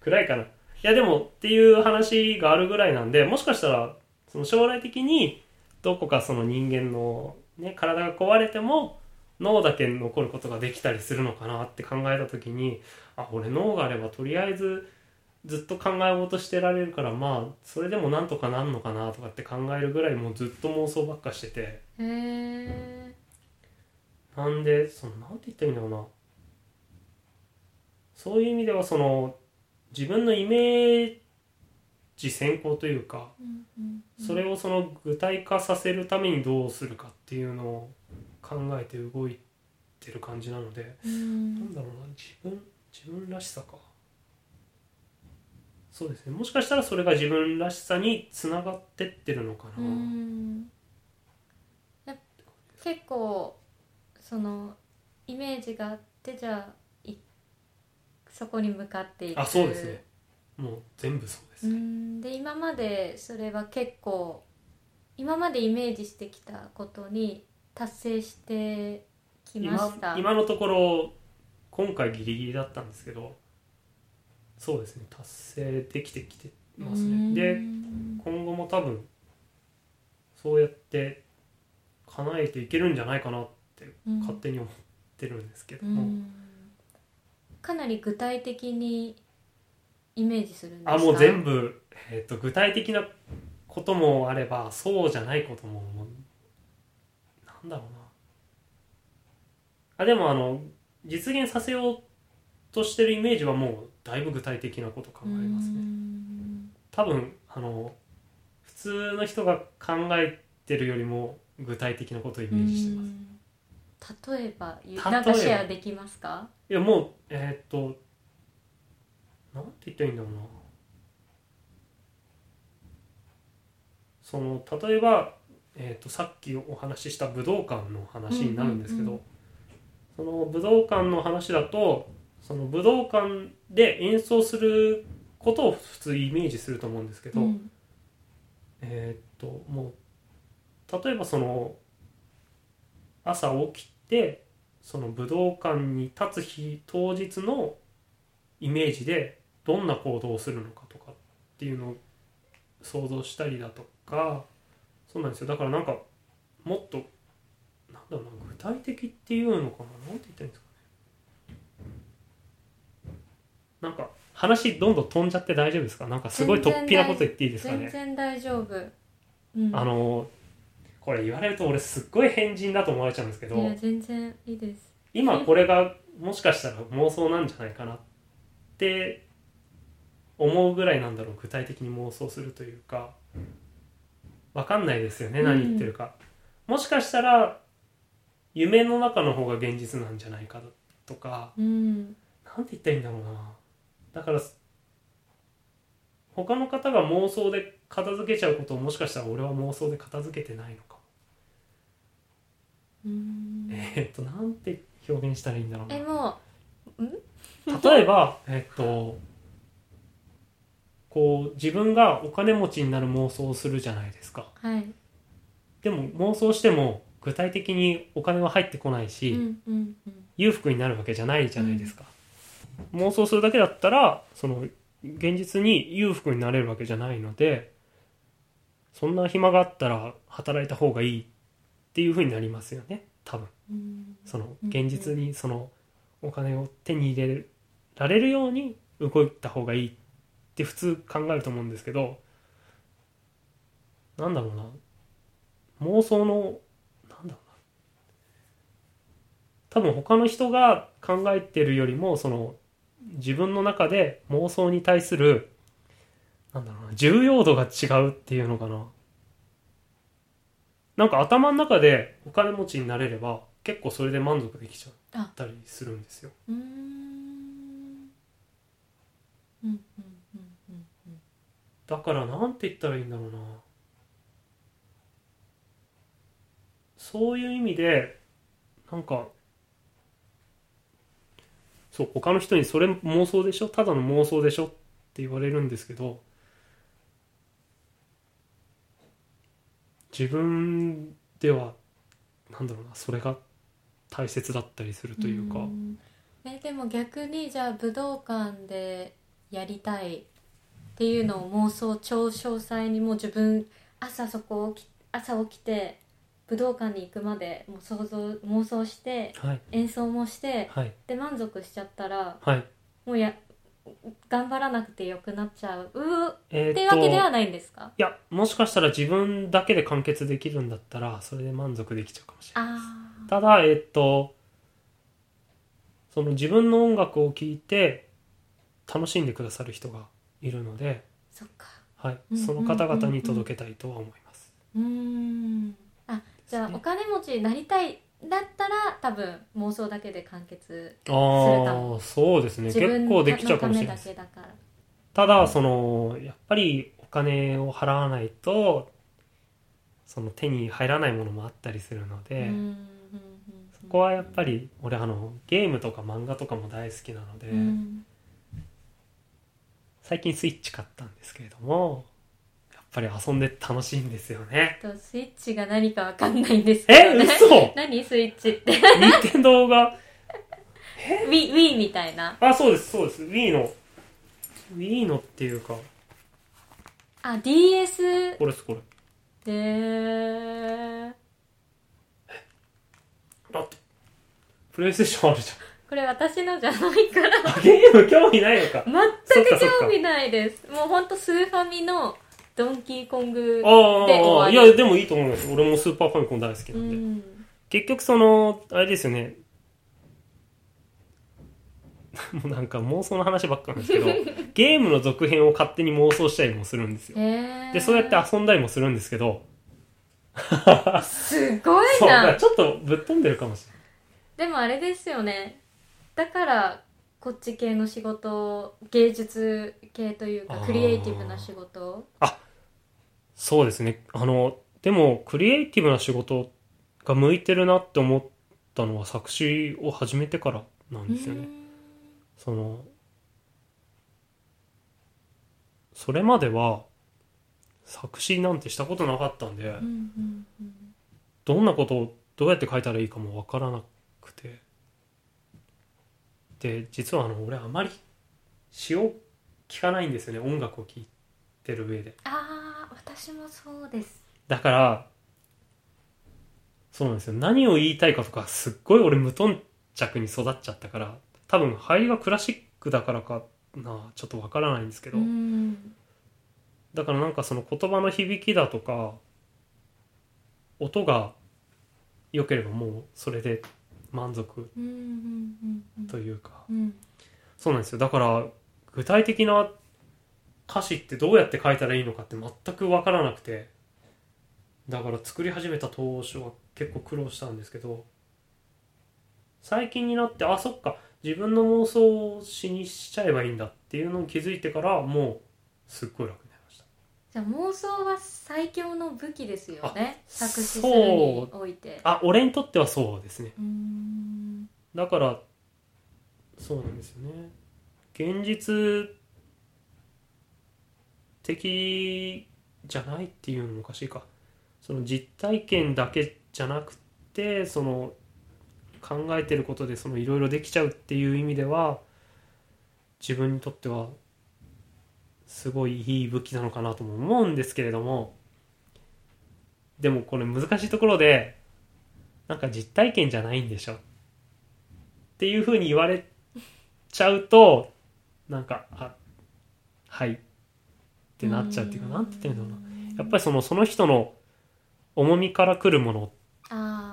暗いかな。いやでもっていう話があるぐらいなんでもしかしたらその将来的にどこかその人間の、ね、体が壊れても脳だけ残ることができたりするのかなって考えた時にあ俺脳があればとりあえずずっと考え事してられるからまあそれでもなんとかなんのかなとかって考えるぐらいもうずっと妄想ばっかしてて。へえなんでそのなんて言ったらいいんだろうな。そういう意味ではその自分のイメージ先行というかうんうん。それをその具体化させるためにどうするかっていうのを考えて動いてる感じなのでうん。なんだろうな自分自分らしさかそうですね。もしかしたらそれが自分らしさにつながってってるのかな、うん。や結構そのイメージがあってじゃあいそこに向かっていく。あそうですね。もう全部そうですうね、ん。で今までそれは結構今までイメージしてきたことに達成してきま今した。今のところ今回ギリギリだったんですけどそうですね達成できてきてますね。でうん。今後も多分そうやって叶えていけるんじゃないかなってうん勝手に思ってるんですけども、うん。かなり具体的にイメージするんですか？あもう全部、えー、と具体的なこともあればそうじゃないことももう。なんだろうな。あでもあの実現させようとしてるイメージはもうだいぶ具体的なこと考えますね。うん。多分あの普通の人が考えてるよりも具体的なことをイメージしてます。うん。例えばなんかシェアできますか？いやもうえーっとなんて言ったらいいんだろうな。その例えば、えーっとさっきお話しした武道館の話になるんですけど、その武道館の話だとその武道館で演奏することを普通イメージすると思うんですけど、うん。えーっともう例えばその朝起きてその武道館に立つ日当日のイメージでどんな行動をするのかとかっていうのを想像したりだとかそうなんですよ。だからなんかもっとなんだろうな具体的っていうのかな？なんて言ったらいいんですかねなんか話どんどん飛んじゃって大丈夫ですか？なんかすごい突飛なこと言っていいですかね？全然大丈夫、うん、あのこれ言われると俺すっごい変人だと思われちゃうんですけどいや全然いいです。今これがもしかしたら妄想なんじゃないかなって思うぐらいなんだろう具体的に妄想するというか。わかんないですよねうん。何言ってるか、もしかしたら夢の中の方が現実なんじゃないかとか。うん。なんて言ったらいいんだろうなだから他の方が妄想で片付けちゃうことをもしかしたら俺は妄想で片付けてないのかも。うん。えーっとなんて表現したらいいんだろうな。えも例えばえっとこう自分がお金持ちになる妄想をするじゃないですか。うはい。でも妄想しても具体的にお金は入ってこないし、うんうん。裕福になるわけじゃないじゃないですか、妄想するだけだったらその現実に裕福になれるわけじゃないのでそんな暇があったら働いた方がいいっていうふうになりますよね。多分。うん。そのうん。現実にそのお金を手に入れられるように動いた方がいいって普通考えると思うんですけどなんだろうな。妄想のなんだろうな。多分他の人が考えてるよりもその自分の中で妄想に対するなんだろうな重要度が違うっていうのかな。なんか頭の中でお金持ちになれれば結構それで満足できちゃったりするんですよ。うーん。うんうんうんうんうん。だからなんて言ったらいいんだろうな。そういう意味でなんかそう他の人にそれ妄想でしょ？ただの妄想でしょ？って言われるんですけど自分ではなんだろうなそれが大切だったりするというか、ん。えでも逆にじゃあ武道館でやりたいっていうのを妄想超詳細にもう自分朝そこ起き朝起きて武道館に行くまでもう想像妄想してはい。演奏もしてはい。で満足しちゃったらはい。もうや頑張らなくてよくなっちゃう。えーっていうわけではないんですか？いやもしかしたら自分だけで完結できるんだったらそれで満足できちゃうかもしれないあただえっとその自分の音楽を聴いて楽しんでくださる人がいるので、ーそっか。はい。うん、その方々に届けたいとは思います。うーん。あじゃあお金持ちになりたいだったら多分妄想だけで完結あも。あそうですね。結構できちゃうかもしれない。ですのためだそのやっぱりお金を払わないとその手に入らないものもあったりするので、そこはやっぱり俺あのゲームとか漫画とかも大好きなので、うん。最近スイッチ買ったんですけれどもぱり遊んで楽しいんですよね。とスイッチが何かわかんないんですけどえね嘘！何？スイッチ。って任天堂が？Wii, Wii みたいな。あそうですそうです。Wii の。Wii のっていうか。あ DS これですこれ。でだって。プレイステーションあるじこれ私のじゃないから。ゲーム興味ないのか。全く興味ないです。もうほんとスーファミのドンキーコングああで終わりいやでもいいと思います。俺もスーパーファミコン大好きうなんで、ん。結局そのあれですよね。もうなんか妄想の話ばっかなんですけど ゲームの続編を勝手に妄想したりもするんですよ。でそうやって遊んだりもするんですけど。すごいな。ちょっとぶっ飛んでるかもしれない。でもあれですよね。だからこっち系の仕事芸術系というかクリエイティブな仕事。そうですね。あのでもクリエイティブな仕事が向いてるなって思ったのは作詞を始めてからなんですよね。そのそれまでは作詞なんてしたことなかったんで、どんなことをどうやって書いたらいいかもわからなくてで実はあの俺あまり詩を聞かないんですよね音楽を聴いてる上で。ああ私もそうです。だからそうなんですよ。何を言いたいかとかすっごい俺無頓着に育っちゃったから多分入りがクラシックだからかなちょっとわからないんですけど、うんだからなんかその言葉の響きだとか音が良ければもうそれで満足というか。うん。そうなんですよ。だから具体的な歌詞ってどうやって書いたらいいのかって全く分からなくて。だから作り始めた当初は結構苦労したんですけど。最近になってあそっか。自分の妄想を詩にしちゃえばいいんだっていうのを気づいてからもうすっごい楽じゃあ妄想は最強の武器ですよね。あ作詞するにおいて。あ俺にとってはそうですね。うん。だからそうなんですよね。現実的じゃないっていうのもおかしいか。その実体験だけじゃなくてその考えてることでそのいろいろできちゃうっていう意味では自分にとってはすごいいい武器なのかなとも思うんですけれどもでもこれ難しいところでなんか実体験じゃないんでしょ。っていうふうに言われちゃうとなんかあはい。ってなっちゃうっていうかなんて言ってんだろうな。やっぱりそのその人の重みから来るもの。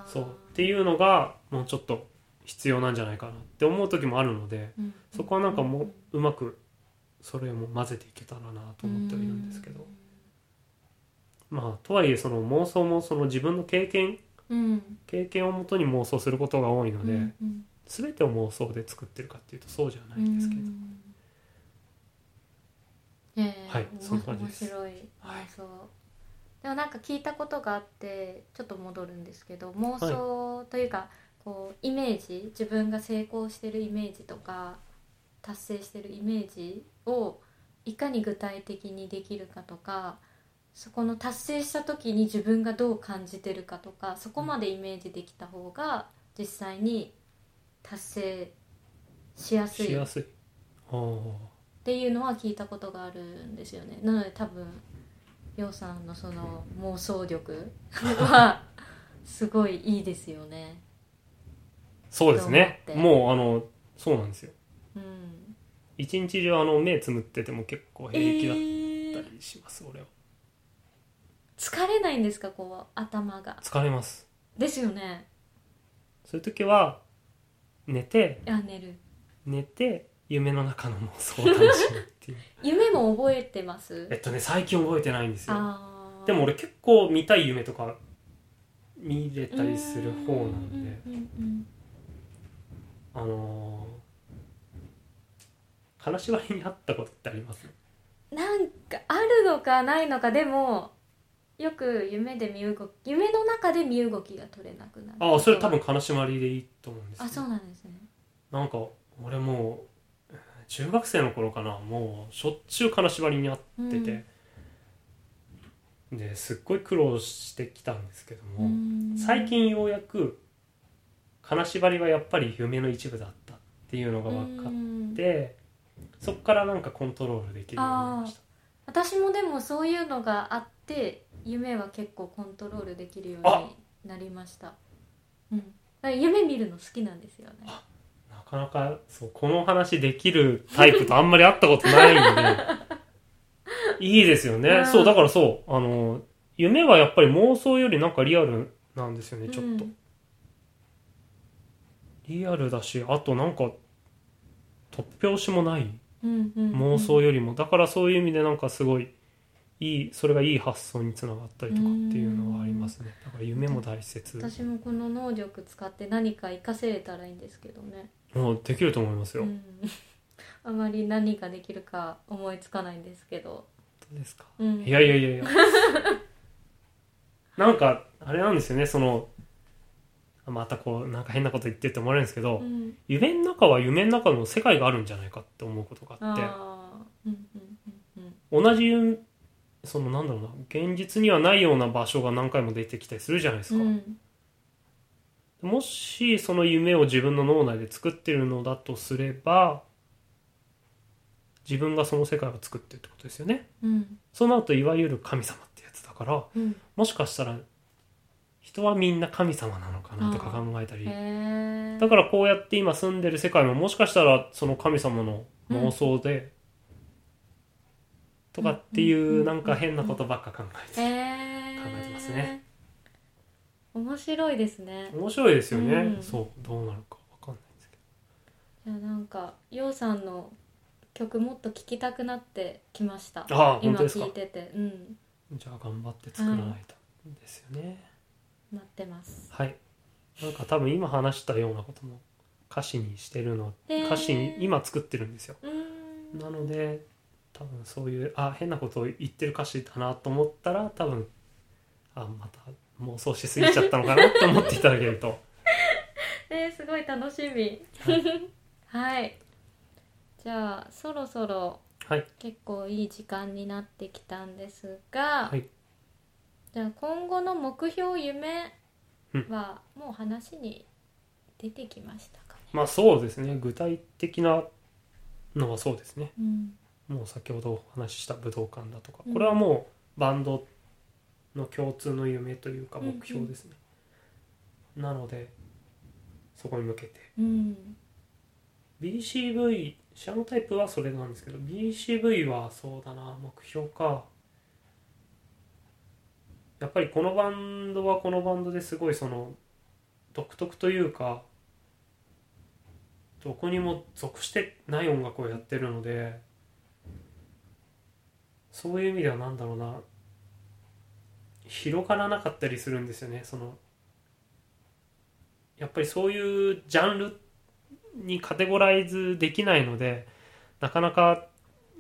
そう。っていうのがもうちょっと必要なんじゃないかなって思う時もあるのでうん。そこはなんかもううまくそれも混ぜていけたらなと思ってはいるんですけど。まあとはいえその妄想もその自分の経験うん。経験をもとに妄想することが多いので、うんうん。全てを妄想で作ってるかっていうとそうじゃないんですけど、うん。ええはいそんな感じ面です。白いはい。妄想、でもなんか聞いたことがあってちょっと戻るんですけど妄想というか、こうイメージ自分が成功してるイメージとか達成してるイメージをいかに具体的にできるかとかそこの達成した時に自分がどう感じてるかとかそこまでイメージできた方が実際に達成しやすいっていうのは聞いたことがあるんですよね。なので多分りょうさんのその妄想力は すごいいいですよね。そうですね。もうあのそうなんですようん。一日中あの目つむってても結構平気だっえーたりします、俺は。疲れないんですかこう頭が？疲れます。ですよね。そういう時は寝てあ寝る。寝て夢の中の妄想を楽しむっていう。夢も覚えてます？えっとね最近覚えてないんですよ。あー。でも俺結構見たい夢とか見れたりする方なんで。うんうんうん。あのー、金縛りにあったことってあります？うんなんかあるのかないのかでもよく夢で身動き夢の中で身動きが取れなくなる。ああそれ多分金縛りでいいと思うんですけどあそうなんですね。なんか俺もう中学生の頃かなもうしょっちゅう金縛りにあってて、ですっごい苦労してきたんですけども、うん。最近ようやく金縛りはやっぱり夢の一部だったっていうのが分かっうん。てそこからなんかコントロールできるようになりました。私もでもそういうのがあって夢は結構コントロールできるようになりました。うん。夢見るの好きなんですよね。なかなかそうこの話できるタイプとあんまり会ったことないんで。いいですよね、うん。そうだからそう。あの夢はやっぱり妄想よりなんかリアルなんですよねちょっと、うんリアルだしあとなんか突拍子もないうんうんうん妄想よりも。だからそういう意味でなんかすごいいいそれがいい発想につながったりとかっていうのはありますね。だから夢も大切。私もこの能力使って何か活かせれたらいいんですけどね、もうできると思いますよ、うん、あまり何ができるか思いつかないんですけど、どうですか？うん、いやいやいやいや。なんかあれなんですよね。そのまたこうなんか変なこと言ってって思われるんですけど、うん、夢の中は夢の中の世界があるんじゃないかって思うことがあって同じ夢そのなんだろうな現実にはないような場所が何回も出てきたりするじゃないですか、うん。うんもしその夢を自分の脳内で作ってるのだとすれば自分がその世界を作ってるってことですよね。うん。そうなるといわゆる神様ってやつだからうん。もしかしたら人はみんな神様なのかなとか考えたり。だからこうやって今住んでる世界ももしかしたらその神様の妄想で、とかっていうなんか変なことばっか考えて考えてますね。面白いですね。面白いですよね、うん。そうどうなるかわかんないんですけじゃあなんかようさんの曲もっと聴きたくなってきました。どああ本今当ですか。聴いてて。うん。じゃあ頑張って作らないとですよね、待ってます。はい。なんか多分今話したようなことも歌詞にしてるの歌詞に今作ってるんですよ。なので多分そういうあ変なことを言ってる歌詞だなと思ったら多分あまた妄想しすぎちゃったのかなって思っていただけると。えー、すごい楽しみ。はい。じゃあそろそろはい。結構いい時間になってきたんですが、はいじゃあ今後の目標夢うん。はもう話に出てきましたかね、まあそうですね。具体的なのはそうですね。うん。もう先ほどお話しした武道館だとか。うん。これはもうバンドの共通の夢というか目標ですね、なのでそこに向けて。うん。BCV シャノタイプはそれなんですけど BCV はそうだな目標かやっぱりこのバンドはこのバンドですごいその独特というかどこにも属してない音楽をやってるのでそういう意味ではなんだろうな。広がらなかったりするんですよね。そのやっぱりそういうジャンルにカテゴライズできないのでなかなか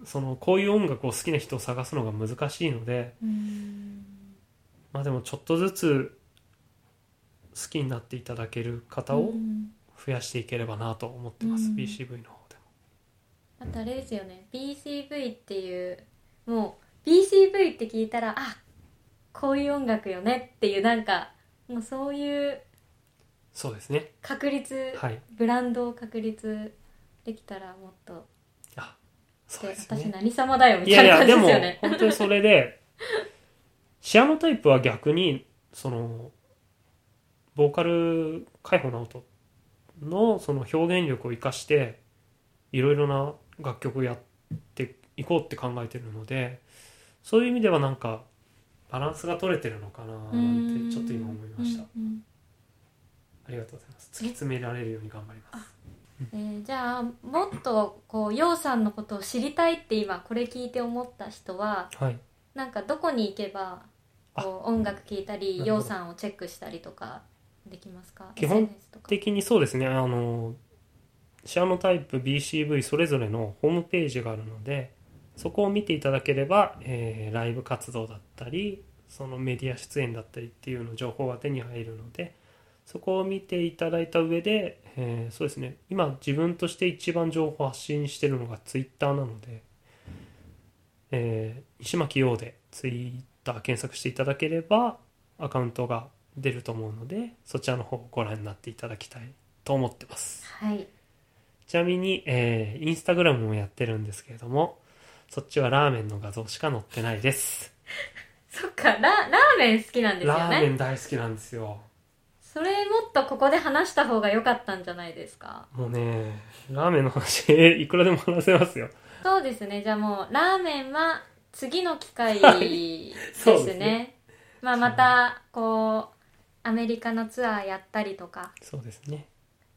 そのこういう音楽を好きな人を探すのが難しいのでうん。まあでもちょっとずつ好きになっていただける方をうん。増やしていければなと思ってます、うん。BCV の方でも。あとあれですよね BCV っていうもう BCV って聞いたらあこういう音楽よねっていうなんかもうそういうそうですね。確立、はい。ブランドを確立できたらもっと。あそうでです私ね何様だよみいたいな感じやいやでもですよね。本当にそれで シアノタイプは逆にそのボーカル海保直人のその表現力を生かしていろいろな楽曲をやっていこうって考えてるのでそういう意味ではなんかバランスが取れてるのかななん。てちょっと今思いました。うんうんありがとうございます。突き詰められるように頑張ります。えーじゃあもっとこう楊さんのことを知りたいって今これ聞いて思った人ははい。なんかどこに行けばこう音楽聴いたりなるほど。楊さんをチェックしたりとかできますか？基本的にそうですね。あのシアノタイプ BCV それぞれのホームページがあるのでそこを見ていただければ、えーライブ活動だったりそのメディア出演だったりっていうの情報が手に入るのでそこを見ていただいた上で、えーそうですね。今自分として一番情報を発信してるのが Twitter なので、えー西巻陽で Twitter 検索していただければアカウントが出ると思うのでそちらの方をご覧になっていただきたいと思ってます。はい。ちなみに、えーインスタグラムもやってるんですけれどもそっちはラーメンの画像しか載ってないです。そっかララーメン好きなんですよラーメねン大好きなんですよ。それもっとここで話した方が良かったんじゃないですか？もうねラーメンの話 いくらでも話せますよ。そうですね。じゃあもうラーメンは次の機会はい。ですね。ねまあまたこうアメリカのツアーやったりとかそうですね。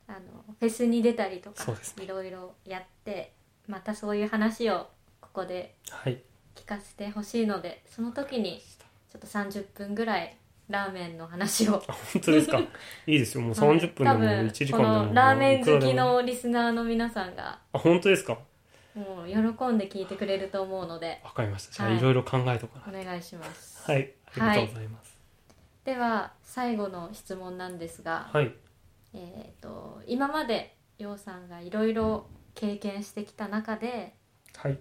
あのフェスに出たりとかいろいろやってまたそういう話をここではい。聞かせてほしいのでその時にちょっと30分ぐらいラーメンの話をあ本当ですか？いいですよ。もうはい。30分でも多分1時間でこものラーメン好きのリスナーの皆さんがあ本当ですか？もう喜んで聞いてくれると思うので。わかりました。じゃあはい。いろいろ考えとかな。お願いします、はい。ありがとうございます。では最後の質問なんですが、はい。えー、と今まで楊さんがいろいろ経験してきた中ではい。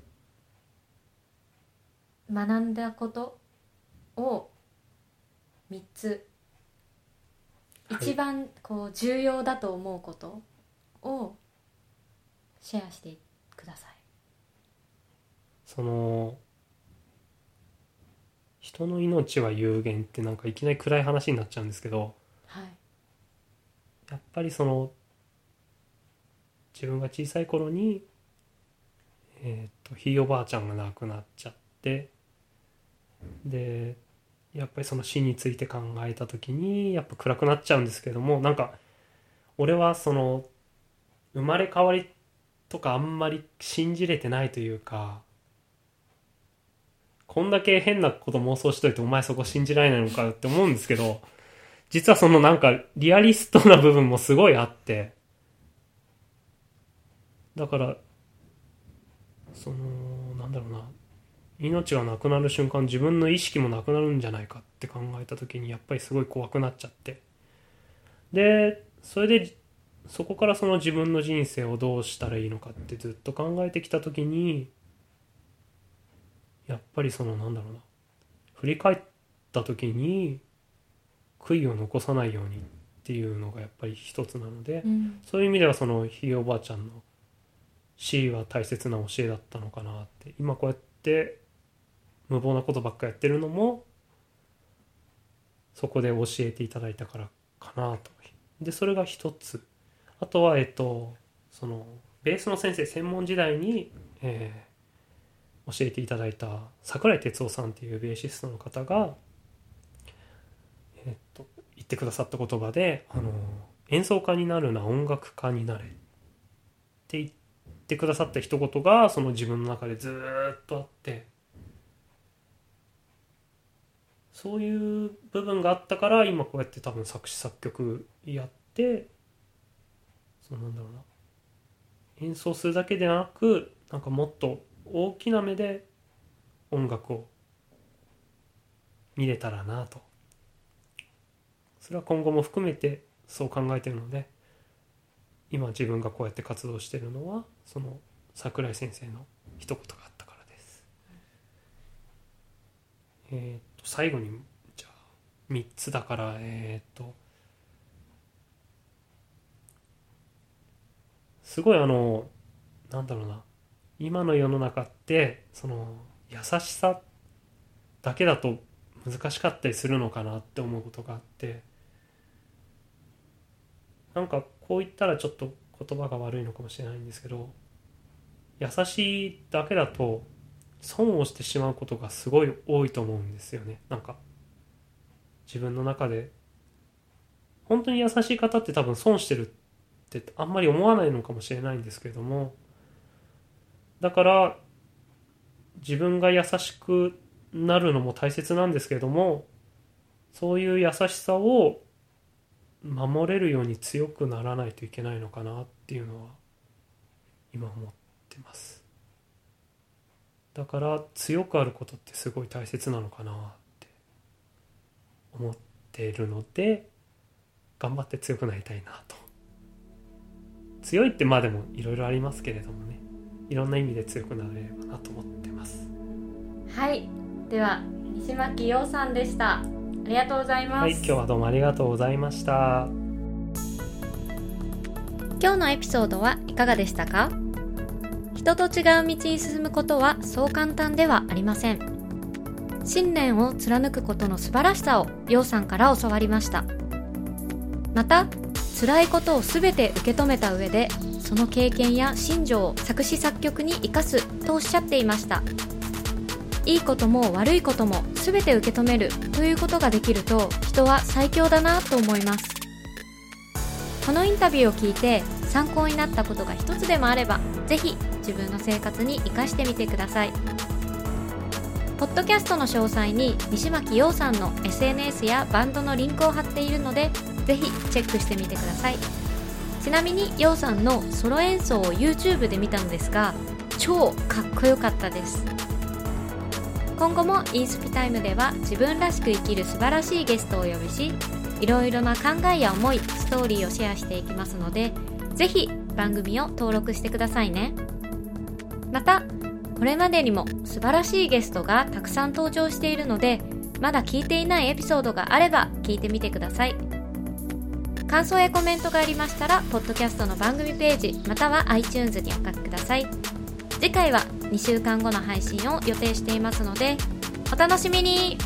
学んだことを3つはい一番こう重要だと思うことをシェアしてください。その人の命は有限ってなんかいきなり暗い話になっちゃうんですけどはい、やっぱりその自分が小さい頃にえー、とひいおばあちゃんが亡くなっちゃってでやっぱりその死について考えた時にやっぱ暗くなっちゃうんですけどもなんか俺はその生まれ変わりとかあんまり信じれてないというかこんだけ変なこと妄想しといてお前そこ信じられないのかって思うんですけど実はそのなんかリアリストな部分もすごいあってだからそのなんだろうな命がなくなる瞬間自分の意識もなくなるんじゃないかって考えた時にやっぱりすごい怖くなっちゃって。でそれでそこからその自分の人生をどうしたらいいのかってずっと考えてきた時にやっぱりそのなんだろうな。振り返った時に悔いを残さないようにっていうのがやっぱり一つなので、うん。そういう意味ではそのひいおばあちゃんの死は大切な教えだったのかなって。今こうやって無謀なことばっかやってるのもそこで教えていただいたからかなと。でそれが一つ。あとはえっとそのベースの先生専門時代に、えー教えていただいた桜井哲夫さんっていうベーシストの方が、えっと言ってくださった言葉であの演奏家になるな音楽家になれって言ってくださった一言がその自分の中でずっとあってそういう部分があったから今こうやって多分作詞作曲やってそのなんだろうな演奏するだけでなくなんかもっと大きな目で音楽を見れたらなと。それは今後も含めてそう考えてるので今自分がこうやって活動してるのはその桜井先生の一言があったからです。えっ、と最後にじゃあ3つだからえっ、とすごいあのなんだろうな。今の世の中ってその優しさだけだと難しかったりするのかなって思うことがあって。なんかこう言ったらちょっと言葉が悪いのかもしれないんですけど優しいだけだと損をしてしまうことがすごい多いと思うんですよね。なんか自分の中で。本当に優しい方って多分損してるってあんまり思わないのかもしれないんですけれどもだから自分が優しくなるのも大切なんですけれどもそういう優しさを守れるように強くならないといけないのかなっていうのは今思ってます。だから強くあることってすごい大切なのかなって思っているので頑張って強くなりたいなと。強いってまあでもいろいろありますけれどもね。いろんな意味で強くなれればなと思ってます。はい。では西巻陽さんでした。ありがとうございます、はい今日はどうもありがとうございました。今日のエピソードはいかがでしたか？人と違う道に進むことはそう簡単ではありません。信念を貫くことの素晴らしさを陽さんから教わりました。また辛いことを全て受け止めた上でその経験や心情を作詞作曲に生かすとおっしゃっていました。いいことも悪いことも全て受け止めるということができると人は最強だなと思います。このインタビューを聞いて参考になったことが一つでもあればぜひ自分の生活に生かしてみてください。ポッドキャストの詳細に西巻陽さんの SNS やバンドのリンクを貼っているのでぜひチェックしてみてください。ちなみに陽さんのソロ演奏を YouTube で見たのですが超かっこよかったです。今後もインスピタイムでは自分らしく生きる素晴らしいゲストをお呼びしいろいろな考えや思いストーリーをシェアしていきますのでぜひ番組を登録してくださいね。またこれまでにも素晴らしいゲストがたくさん登場しているのでまだ聞いていないエピソードがあれば聞いてみてください。感想やコメントがありましたらポッドキャストの番組ページまたは iTunes にお書きください。次回は2週間後の配信を予定していますのでお楽しみに。